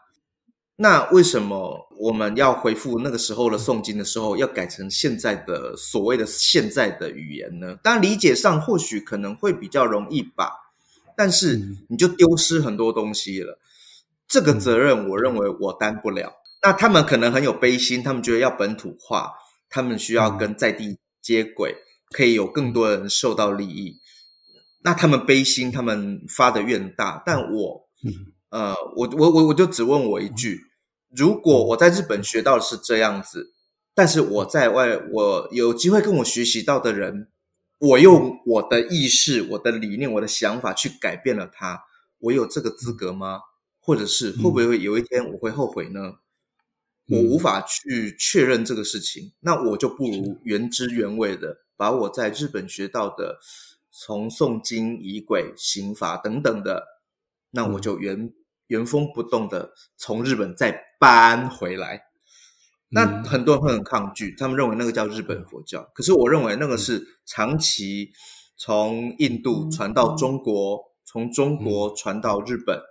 S1: 那为什么我们要回复那个时候的诵经的时候，要改成现在的所谓的现在的语言呢？当然理解上或许可能会比较容易吧，但是你就丢失很多东西了。这个责任我认为我担不了。那他们可能很有悲心，他们觉得要本土化，他们需要跟在地接轨，可以有更多人受到利益。那他们悲心，他们发的愿大，但我。呃，我我我我就只问我一句：如果我在日本学到的是这样子，但是我在外，我有机会跟我学习到的人，我用我的意识、我的理念、我的想法去改变了他，我有这个资格吗？或者是会不会有一天我会后悔呢？我无法去确认这个事情，那我就不如原汁原味的把我在日本学到的，从诵经、仪轨、刑法等等的，那我就原。原封不动的从日本再搬回来，那很多人会很抗拒，他们认为那个叫日本佛教。可是我认为那个是长期从印度传到中国，从中国传到日本，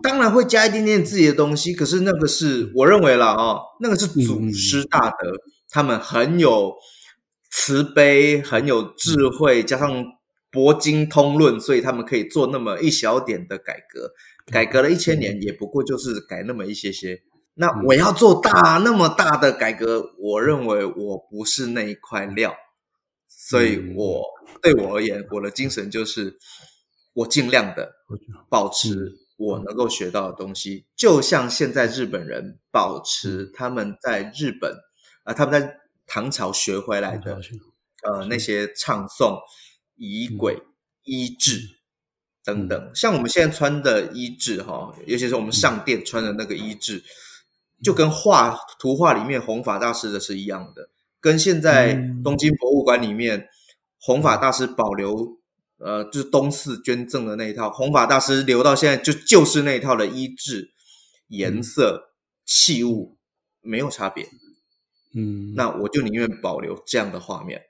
S1: 当然会加一点点自己的东西。可是那个是我认为啦，哦，那个是祖师大德，他们很有慈悲，很有智慧，加上博经通论，所以他们可以做那么一小点的改革。改革了一千年，也不过就是改那么一些些。那我要做大那么大的改革，我认为我不是那一块料，所以我对我而言，我的精神就是我尽量的保持我能够学到的东西，就像现在日本人保持他们在日本啊，他们在唐朝学回来的呃那些唱诵、仪轨、衣制等等，像我们现在穿的衣制哈，尤其是我们上殿穿的那个衣制。就跟画图画里面弘法大师的是一样的，跟现在东京博物馆里面弘法大师保留，呃，就是东寺捐赠的那一套弘法大师留到现在就就是那一套的衣制、颜色、器物没有差别。嗯，那我就宁愿保留这样的画面。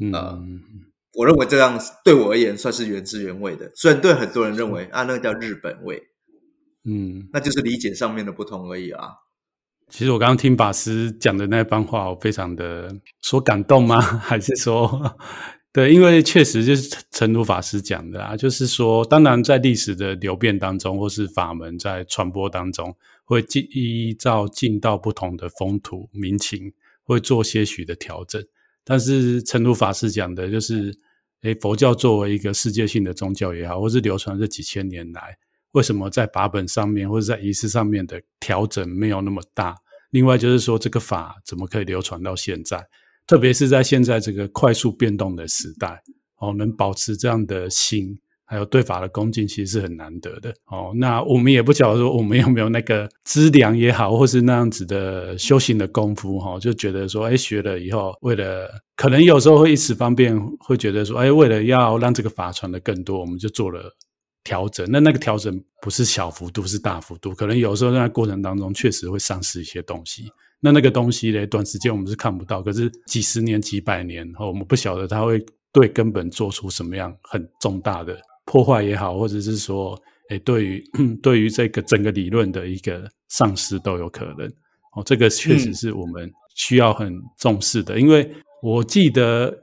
S1: 嗯、呃，我认为这样对我而言算是原汁原味的，虽然对很多人认为啊，那个叫日本味。嗯，那就是理解上面的不同而已啊。
S2: 其实我刚刚听法师讲的那番话，我非常的说感动吗？还是说，对，因为确实就是陈如法师讲的啊，就是说，当然在历史的流变当中，或是法门在传播当中，会依照进到不同的风土民情，会做些许的调整。但是陈如法师讲的，就是，诶，佛教作为一个世界性的宗教也好，或是流传这几千年来。为什么在法本上面或者在仪式上面的调整没有那么大？另外就是说，这个法怎么可以流传到现在？特别是在现在这个快速变动的时代，哦，能保持这样的心，还有对法的恭敬，其实是很难得的。哦，那我们也不晓得说我们有没有那个资粮也好，或是那样子的修行的功夫，哈、就觉得说，哎，学了以后，为了可能有时候会一时方便，会觉得说，哎，为了要让这个法传得更多，我们就做了。调整，那那个调整不是小幅度，是大幅度。可能有时候在过程当中确实会丧失一些东西。那那个东西呢，短时间我们是看不到，可是几十年、几百年后，我们不晓得它会对根本做出什么样很重大的破坏也好，或者是说，哎，对于 对于这个整个理论的一个丧失都有可能。哦，这个确实是我们需要很重视的，嗯、因为我记得。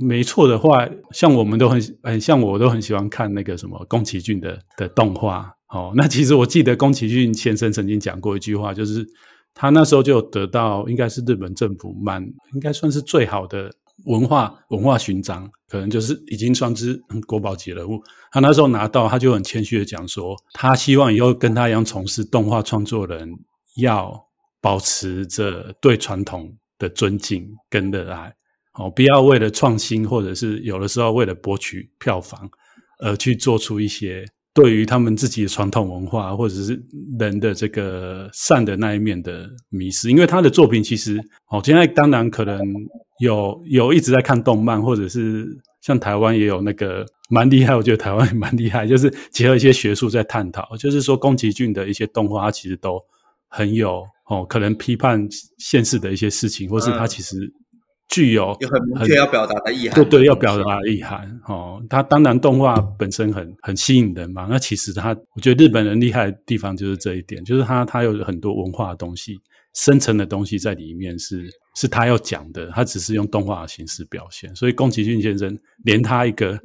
S2: 没错的话，像我们都很很像我都很喜欢看那个什么宫崎骏的的动画。哦，那其实我记得宫崎骏先生曾经讲过一句话，就是他那时候就得到应该是日本政府蛮应该算是最好的文化文化勋章，可能就是已经算是国宝级人物。他那时候拿到，他就很谦虚的讲说，他希望以后跟他一样从事动画创作人，要保持着对传统的尊敬跟热爱。哦，不要为了创新，或者是有的时候为了博取票房，而去做出一些对于他们自己的传统文化，或者是人的这个善的那一面的迷失。因为他的作品其实，哦，现在当然可能有有一直在看动漫，或者是像台湾也有那个蛮厉害，我觉得台湾也蛮厉害，就是结合一些学术在探讨，就是说宫崎骏的一些动画，它其实都很有哦，可能批判现实的一些事情，或是他其实。具有
S1: 有很明确要表达的意涵，
S2: 对对，要表达的意涵哦。它当然动画本身很很吸引人嘛。那其实它，我觉得日本人厉害的地方就是这一点，就是他他有很多文化的东西、深层的东西在里面是，是他要讲的。他只是用动画的形式表现。所以宫崎骏先生连他一个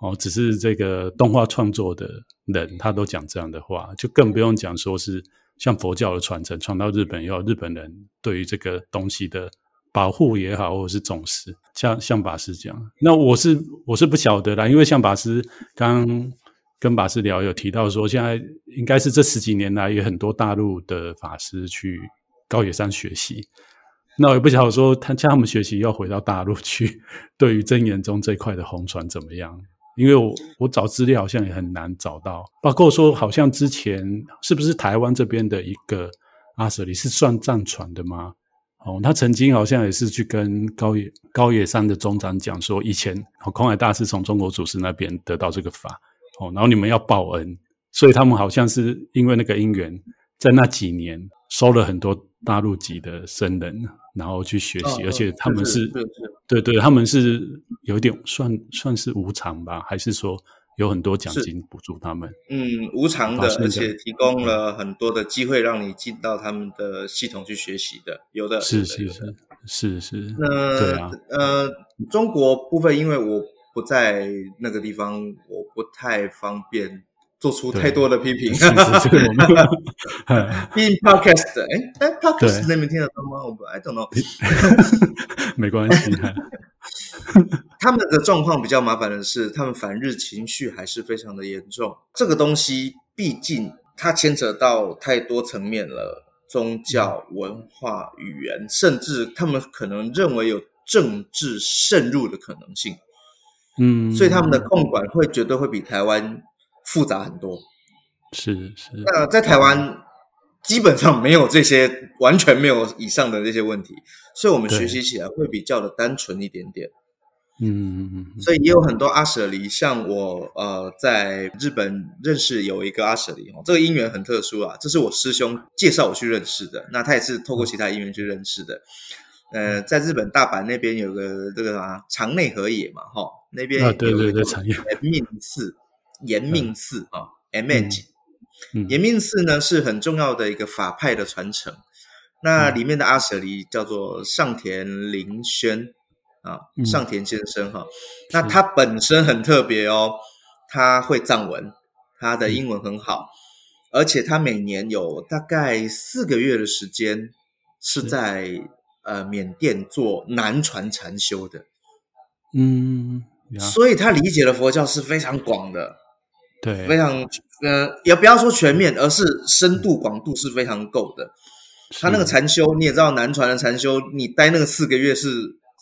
S2: 哦，只是这个动画创作的人，他都讲这样的话，就更不用讲说是像佛教的传承传到日本以后，日本人对于这个东西的。保护也好，或者是重视，像像法师讲，那我是我是不晓得啦，因为像法师刚刚跟法师聊，有提到说，现在应该是这十几年来有很多大陆的法师去高野山学习，那我也不晓得说他叫他们学习要回到大陆去，对于真言宗这块的红传怎么样？因为我我找资料好像也很难找到，包括说好像之前是不是台湾这边的一个阿舍利是算藏传的吗？哦，他曾经好像也是去跟高野高野山的宗长讲说，以前空海大师从中国祖师那边得到这个法，哦，然后你们要报恩，所以他们好像是因为那个因缘，在那几年收了很多大陆籍的僧人，然后去学习，哦、而且他们是，对对，他们是有点算算是无偿吧，还是说？有很多奖金补助他们，
S1: 嗯，无偿的，而且提供了很多的机会让你进到他们的系统去学习的，有的，
S2: 是是是是是。
S1: 那对啊，呃，中国部分，因为我不在那个地方，我不太方便做出太多的批评。毕竟 podcast，哎，但 podcast 那边听得到吗？我 I don't know，
S2: 没关系。
S1: 他们的状况比较麻烦的是，他们反日情绪还是非常的严重。这个东西毕竟它牵扯到太多层面了，宗教、文化、语言，甚至他们可能认为有政治渗入的可能性。嗯，所以他们的控管会绝对会比台湾复杂很多。
S2: 是是。
S1: 那在台湾基本上没有这些，完全没有以上的这些问题，所以我们学习起来会比较的单纯一点点。嗯。所以也有很多阿舍离，像我呃在日本认识有一个阿舍离哦，这个因缘很特殊啊，这是我师兄介绍我去认识的，那他也是透过其他因缘去认识的。呃，在日本大阪那边有个这个啊长内河野嘛，哈，那边有一个延命寺，延命寺啊，M H，延命寺呢是很重要的一个法派的传承。那里面的阿舍离叫做上田林轩啊，上田先生哈。那他本身很特别哦，他会藏文，他的英文很好，而且他每年有大概四个月的时间是在。呃，缅甸做南传禅修的，嗯，所以他理解的佛教是非常广的，
S2: 对，
S1: 非常呃，也不要说全面，而是深度广度是非常够的。他那个禅修，你也知道，南传的禅修，你待那个四个月是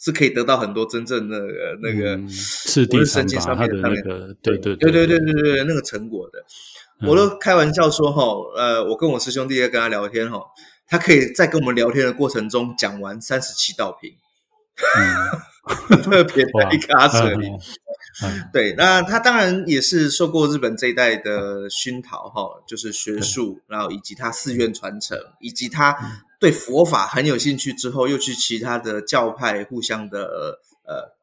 S1: 是可以得到很多真正的那个
S2: 是第三法他的那个，对对
S1: 对对对对对。那个成果的，我都开玩笑说哈，呃，我跟我师兄弟在跟他聊天哈。他可以在跟我们聊天的过程中讲完三十七道品，很 特 别的一个阿舍离。对，那他当然也是受过日本这一代的熏陶哈，就是学术，然后以及他寺院传承，以及他对佛法很有兴趣之后，又去其他的教派互相的呃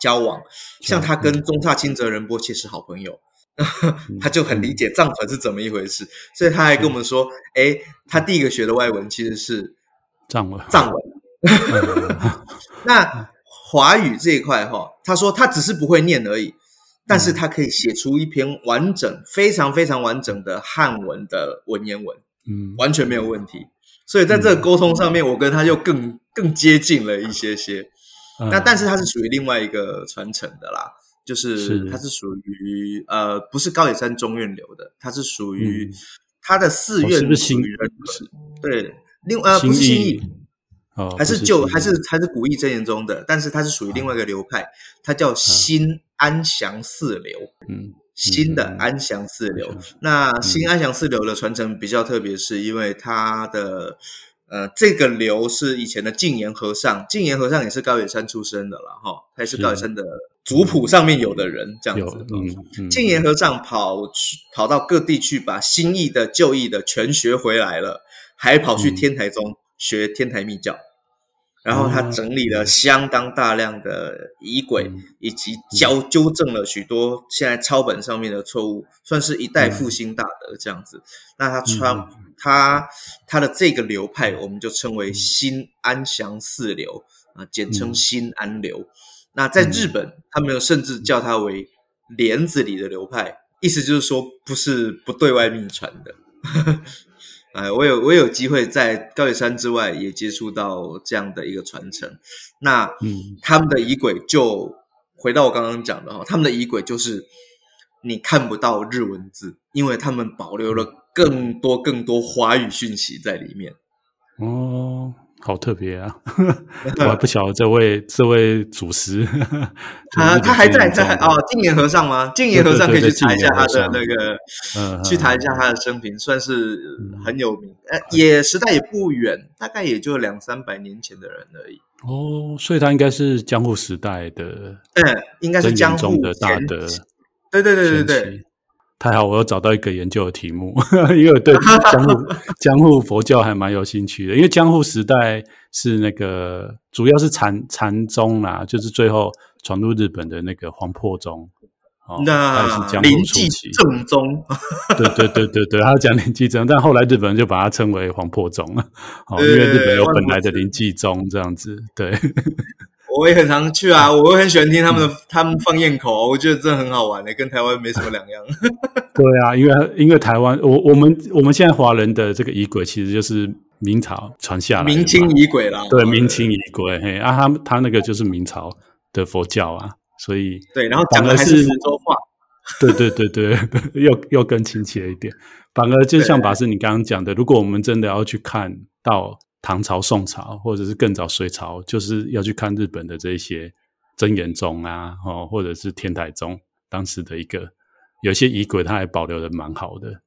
S1: 交往，像他跟宗喀钦哲仁波切是好朋友。他就很理解藏传是怎么一回事，所以他还跟我们说：“哎，他第一个学的外文其实是藏文。”藏文。那华语这一块哈，他说他只是不会念而已，但是他可以写出一篇完整、非常非常完整的汉文的文言文，嗯，完全没有问题。所以在这个沟通上面，我跟他就更更接近了一些些。那但是他是属于另外一个传承的啦。就是他是属于呃，不是高野山中院流的，他是属于他的寺院是不是？对，另呃不是新义，还是旧还是还是古意真言中的，但是它是属于另外一个流派，它叫新安详四流，嗯，新的安详四流。那新安详四流的传承比较特别，是因为它的呃这个流是以前的净言和尚，净言和尚也是高野山出身的了哈，他也是高野山的。族谱上面有的人这样子，嗯，净言和尚跑去跑到各地去，把新义的旧义的全学回来了，还跑去天台宗学天台密教，然后他整理了相当大量的仪轨，以及教纠正了许多现在抄本上面的错误，算是一代复兴大德这样子。那他传他他的这个流派，我们就称为新安详四流啊，简称新安流。那在日本，嗯、他们甚至叫它为帘子里的流派，意思就是说不是不对外秘传的。哎，我有我有机会在高野山之外也接触到这样的一个传承。那嗯，他们的仪轨就回到我刚刚讲的哈，他们的仪轨就是你看不到日文字，因为他们保留了更多更多华语讯息在里面。
S2: 哦。好特别啊！我还不晓得这位这位祖师，
S1: 他他还在在哦，净言和尚吗？净言和尚可以去查一下他的那个，嗯，去查一下他的生平，算是很有名。呃，也时代也不远，大概也就两三百年前的人而已。
S2: 哦，所以他应该是江户时代的，
S1: 嗯，应该是江户
S2: 的大德。
S1: 对对对对对。
S2: 太好，我又找到一个研究的题目，因为我对江户江户佛教还蛮有兴趣的。因为江户时代是那个主要是禅禅宗啦，就是最后传入日本的那个黄破宗。哦，
S1: 那是江户初期正宗。
S2: 对对对对对，他讲临济宗，但后来日本人就把它称为黄破宗了。哦，因为日本有本来的临济宗这样子。对，
S1: 我也很常去啊，我也很喜欢听他们的他们放焰口，我觉得真的很好玩的，跟台湾没什么两样。
S2: 对啊，因为因为台湾，我我们我们现在华人的这个仪轨其实就是明朝传下来的，
S1: 明清仪轨啦。
S2: 对，明清仪轨，嘿啊，他他那个就是明朝的佛教啊，所以
S1: 对，然后讲的还是福州话，
S2: 对对对对，又又更亲切一点。反而就像法师你刚刚讲的，如果我们真的要去看到。唐朝、宋朝，或者是更早隋朝，就是要去看日本的这些真言宗啊，哦，或者是天台宗，当时的一个有些仪轨，它还保留的蛮好的。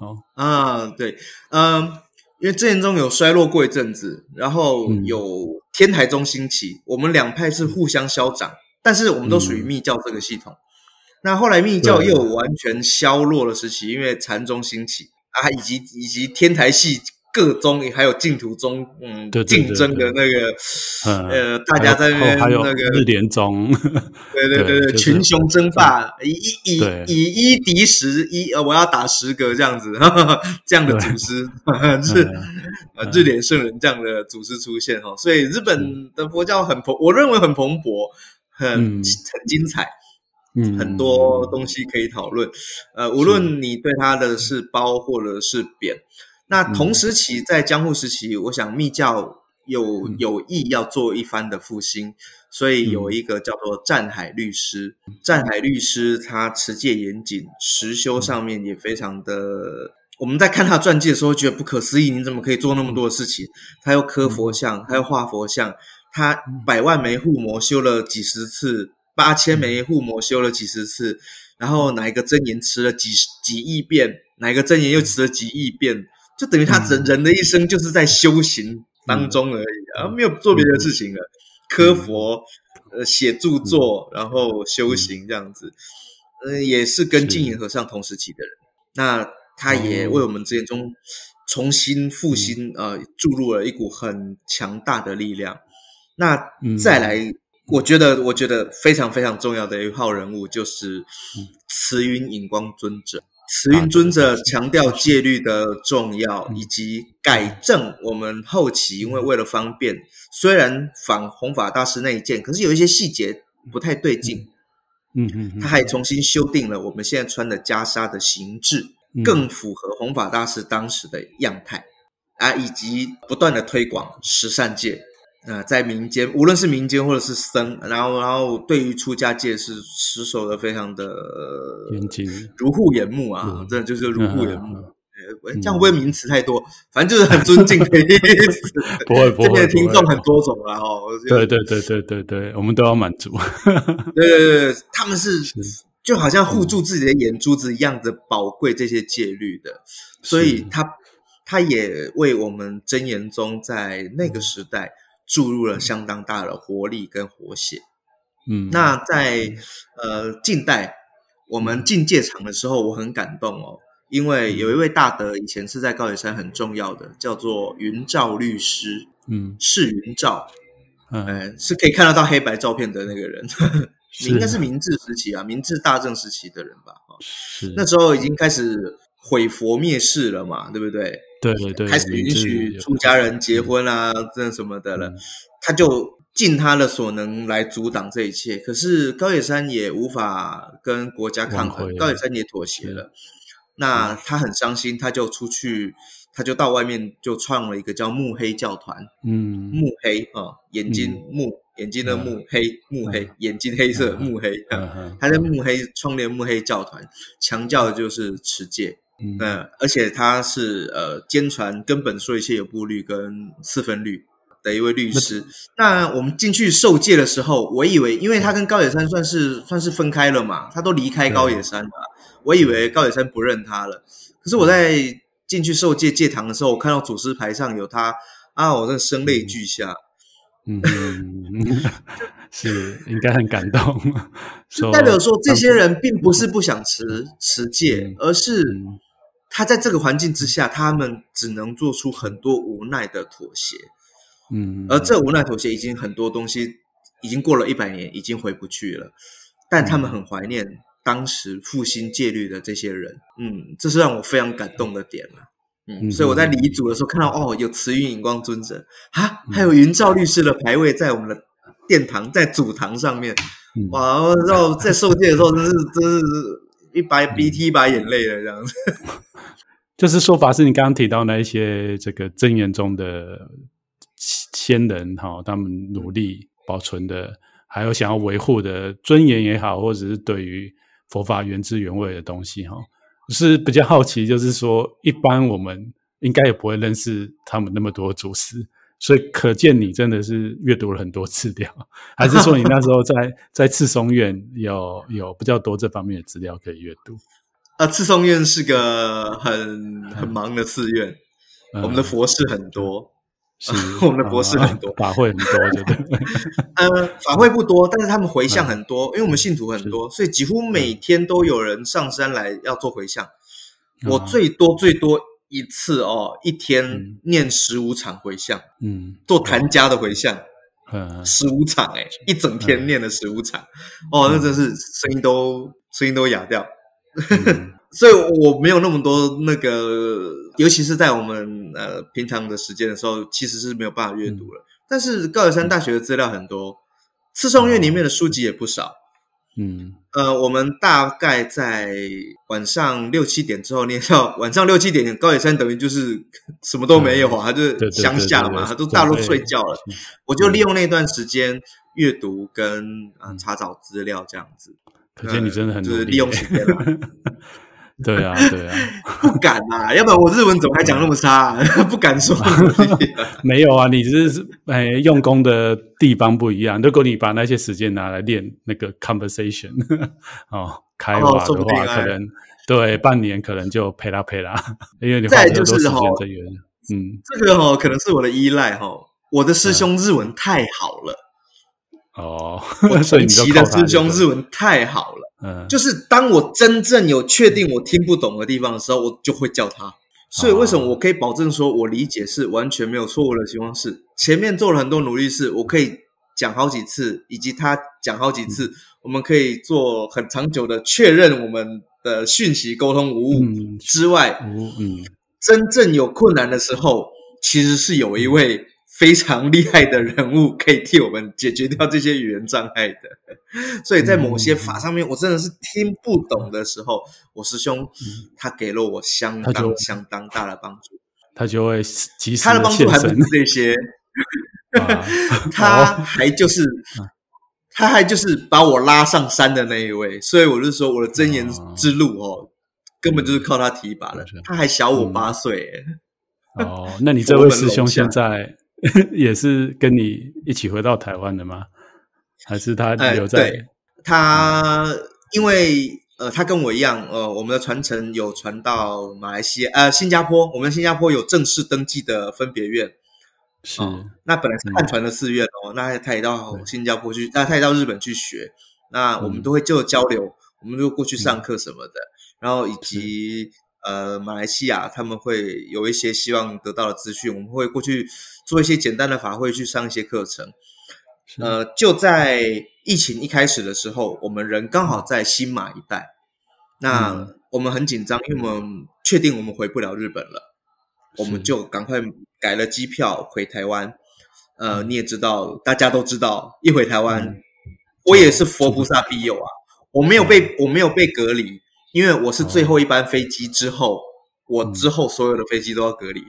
S2: 哦
S1: 啊，对，嗯，因为真言宗有衰落过一阵子，然后有天台宗兴起，嗯、我们两派是互相消长，但是我们都属于密教这个系统。嗯、那后来密教又有完全消落的时期，因为禅宗兴起啊，以及以及天台系。各宗还有净土宗，嗯，对对对对竞争的那个，嗯、呃，大家在那边那个
S2: 日联宗，
S1: 对对对对，群雄争霸，以以以一敌十，一呃，我要打十个这样子，呵 呵这样的祖师 是呃日联圣人这样的组织出现哈，所以日本的佛教很蓬，我认为很蓬勃，很、嗯、很精彩，嗯，很多东西可以讨论，呃，无论你对它的是褒或者是贬。那同时期在江户时期，我想密教有有意要做一番的复兴，所以有一个叫做战海律师。战海律师他持戒严谨，实修上面也非常的。我们在看他传记的时候，觉得不可思议，你怎么可以做那么多的事情？他又刻佛像，他又画佛像，他百万枚护摩修了几十次，八千枚护摩修了几十次，然后哪一个真言吃了几几亿遍，哪一个真言又吃了几亿遍。就等于他人人的一生就是在修行当中而已，而、嗯、没有做别的事情了。嗯、刻佛，呃，写著作，然后修行这样子，嗯、呃，也是跟净云和尚同时期的人。那他也为我们之间中重新复兴，呃，注入了一股很强大的力量。那再来，嗯、我觉得，我觉得非常非常重要的一号人物就是慈云影光尊者。慈云尊者强调戒律的重要，以及改正我们后期，因为为了方便，虽然仿弘法大师那一件，可是有一些细节不太对劲。嗯嗯，他还重新修订了我们现在穿的袈裟的形制，更符合弘法大师当时的样态啊，以及不断的推广十善戒。啊、呃，在民间，无论是民间或者是僧，然后，然后对于出家戒是持守的非常的严谨，如护眼目啊，嗯、真的就是如护眼目。嗯嗯、这样会不会名词太多？嗯、反正就是很尊敬的意思。不会，不会。这边的听众很多种啊，哦。
S2: 对对对对对对，我们都要满足。
S1: 对对对，他们是，是就好像护住自己的眼珠子一样的宝贵这些戒律的，所以他他也为我们真言宗在那个时代。注入了相当大的活力跟活血。嗯，那在呃近代我们进戒场的时候，我很感动哦，因为有一位大德以前是在高野山很重要的，叫做云照律师。嗯，是云照，嗯、呃，是可以看得到黑白照片的那个人，你应该是明治时期啊，明治大正时期的人吧？是，那时候已经开始毁佛灭世了嘛，对不对？
S2: 对对对，
S1: 开始允许出家人结婚啊，这什么的了，嗯、他就尽他的所能来阻挡这一切。可是高野山也无法跟国家抗衡，高野山也妥协了。那他很伤心，他就出去，他就到外面就创了一个叫目黑教团。嗯，目黑啊、哦，眼睛目、嗯、眼睛的目黑目黑眼睛黑色目黑，他在目黑创立目黑教团，强调的就是持戒。嗯，而且他是呃，坚传根本说一切有部律跟四分律的一位律师。那我们进去受戒的时候，我以为，因为他跟高野山算是算是分开了嘛，他都离开高野山了，我以为高野山不认他了。可是我在进去受戒戒堂的时候，我看到祖师牌上有他啊，我真的声泪俱下。嗯，
S2: 是应该很感动，
S1: 就代表说这些人并不是不想持持戒，而是。他在这个环境之下，他们只能做出很多无奈的妥协，嗯，而这无奈妥协已经很多东西已经过了一百年，已经回不去了。但他们很怀念当时复兴戒律的这些人，嗯，这是让我非常感动的点了，嗯，所以我在礼组的时候看到哦，有慈云影光尊者。啊，还有云照律师的牌位在我们的殿堂，在祖堂上面，嗯、哇！然后在受戒的时候，真是真是一把鼻涕一把眼泪的这样子。
S2: 就是说法是你刚刚提到那一些这个真言中的先人哈，他们努力保存的，还有想要维护的尊严也好，或者是对于佛法原汁原味的东西哈，是比较好奇，就是说一般我们应该也不会认识他们那么多祖师。所以可见你真的是阅读了很多资料，还是说你那时候在在赤松院有有比较多这方面的资料可以阅读？
S1: 啊，赤松院是个很很忙的寺院，嗯、我们的佛事很多，
S2: 是。
S1: 我们的佛事很多，
S2: 法会很多，对不对？
S1: 呃，法会不多，但是他们回向很多，嗯、因为我们信徒很多，所以几乎每天都有人上山来要做回向。嗯、我最多最多。一次哦，一天念十五场回向，嗯，做谭家的回向，嗯，十五场哎，一整天念了十五场，哦，那真是声音都声音都哑掉，所以我没有那么多那个，尤其是在我们呃平常的时间的时候，其实是没有办法阅读了。但是高野山大学的资料很多，次松院里面的书籍也不少。嗯，呃，我们大概在晚上六七点之后念到 晚上六七点，高野山等于就是什么都没有啊，嗯、就是乡下嘛，他都大陆睡觉了。我就利用那段时间阅读跟啊、呃、查找资料这样子。
S2: 可见你真的很、呃、
S1: 就是利用时间嘛。
S2: 对啊，对啊，
S1: 不敢啊，要不然我日文怎么还讲那么差、啊？不敢说。
S2: 没有啊，你只是哎用功的地方不一样。如果你把那些时间拿来练那个 conversation 哦，开话的话，可能对半年可能就赔啦赔啦，因为你花很多时间在原嗯，
S1: 这个哦，可能是我的依赖哈。我的师兄日文太好了。
S2: 哦，
S1: 我 神奇的师兄日文太好了。嗯，就是当我真正有确定我听不懂的地方的时候，我就会叫他。所以为什么我可以保证说我理解是完全没有错误的情况是，前面做了很多努力，是我可以讲好几次，以及他讲好几次，我们可以做很长久的确认我们的讯息沟通无误之外，嗯，真正有困难的时候，其实是有一位。非常厉害的人物可以替我们解决掉这些语言障碍的，所以在某些法上面，我真的是听不懂的时候，我师兄他给了我相当相当大的帮助，
S2: 他就会及时
S1: 他的帮助还不是这些，他还就是他还就是把我拉上山的那一位，所以我就说我的真言之路哦，根本就是靠他提拔的，他还小我八岁，
S2: 哦，那你这位师兄现在？也是跟你一起回到台湾的吗？还是他留在？
S1: 对，他因为呃，他跟我一样，呃，我们的传承有传到马来西亚，呃，新加坡。我们新加坡有正式登记的分别院，
S2: 是。
S1: 那本来是汉传的寺院哦，那他也到新加坡去，那他也到日本去学。那我们都会就交流，我们就过去上课什么的，然后以及。呃，马来西亚他们会有一些希望得到的资讯，我们会过去做一些简单的法会，去上一些课程。呃，就在疫情一开始的时候，我们人刚好在新马一带，那我们很紧张，因为我们确定我们回不了日本了，我们就赶快改了机票回台湾。呃，你也知道，大家都知道，一回台湾，嗯、我也是佛菩萨庇佑啊，我没有被我没有被隔离。因为我是最后一班飞机之后，哦、我之后所有的飞机都要隔离。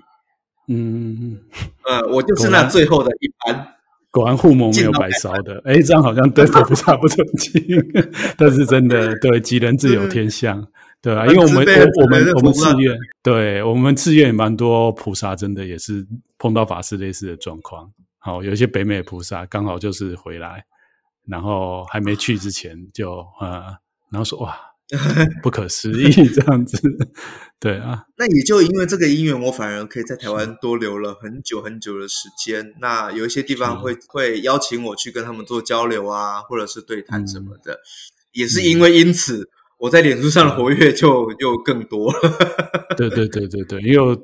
S1: 嗯嗯 呃，我就是那最后的一班。
S2: 果然护摩没有白烧的，哎，这样好像对佛菩萨不尊敬。但是真的，对，吉人自有天相，对啊，因为我们我我们我们寺院，对我们寺院也蛮多菩萨，真的也是碰到法师类似的状况。好，有一些北美菩萨刚好就是回来，然后还没去之前就啊、嗯，然后说哇。不可思议，这样子，对啊。
S1: 那也就因为这个因缘，我反而可以在台湾多留了很久很久的时间。那有一些地方会会邀请我去跟他们做交流啊，或者是对谈什么的。嗯、也是因为因此，我在脸书上的活跃就又更多了。
S2: 对对对对对，因为我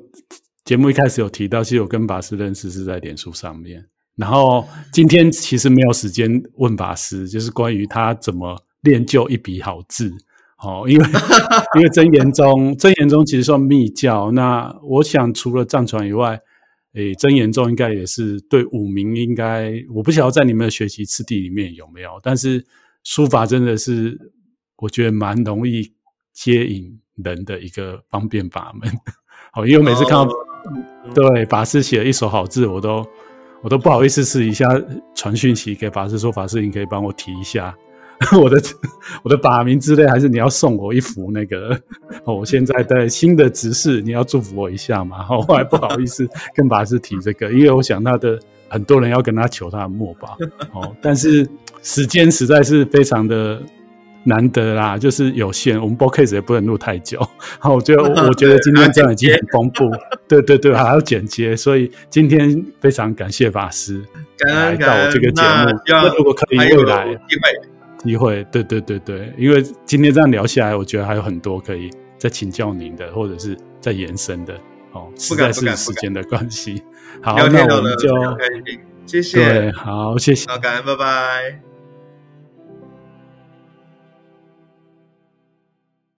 S2: 节目一开始有提到，其实我跟法师认识是在脸书上面。然后今天其实没有时间问法师，就是关于他怎么练就一笔好字。哦，因为因为真言宗，真言宗其实算密教。那我想，除了藏传以外，诶，真言宗应该也是对五明应该，我不晓得在你们的学习次第里面有没有，但是书法真的是我觉得蛮容易接引人的一个方便法门。好，因为我每次看到、哦、对法师写了一手好字，我都我都不好意思试一下传讯息给法师说，法师你可以帮我提一下。我的我的把名之类，还是你要送我一幅那个？哦，我现在在新的执事，你要祝福我一下嘛？我还不好意思 跟法师提这个，因为我想他的很多人要跟他求他的墨宝哦，但是时间实在是非常的难得啦，就是有限，我们 podcast 也不能录太久。好，我觉得我觉得今天这样已经很 丰富，对对对，还要剪接，所以今天非常感谢法师来到我这个节目。那如果可以未来。机会，对对对对，因为今天这样聊下来，我觉得还有很多可以再请教您的，或者是再延伸的哦。实在是时间的关系，好，那我们就
S1: 谢谢，
S2: 对，好，谢谢，
S1: 好，感恩，拜拜。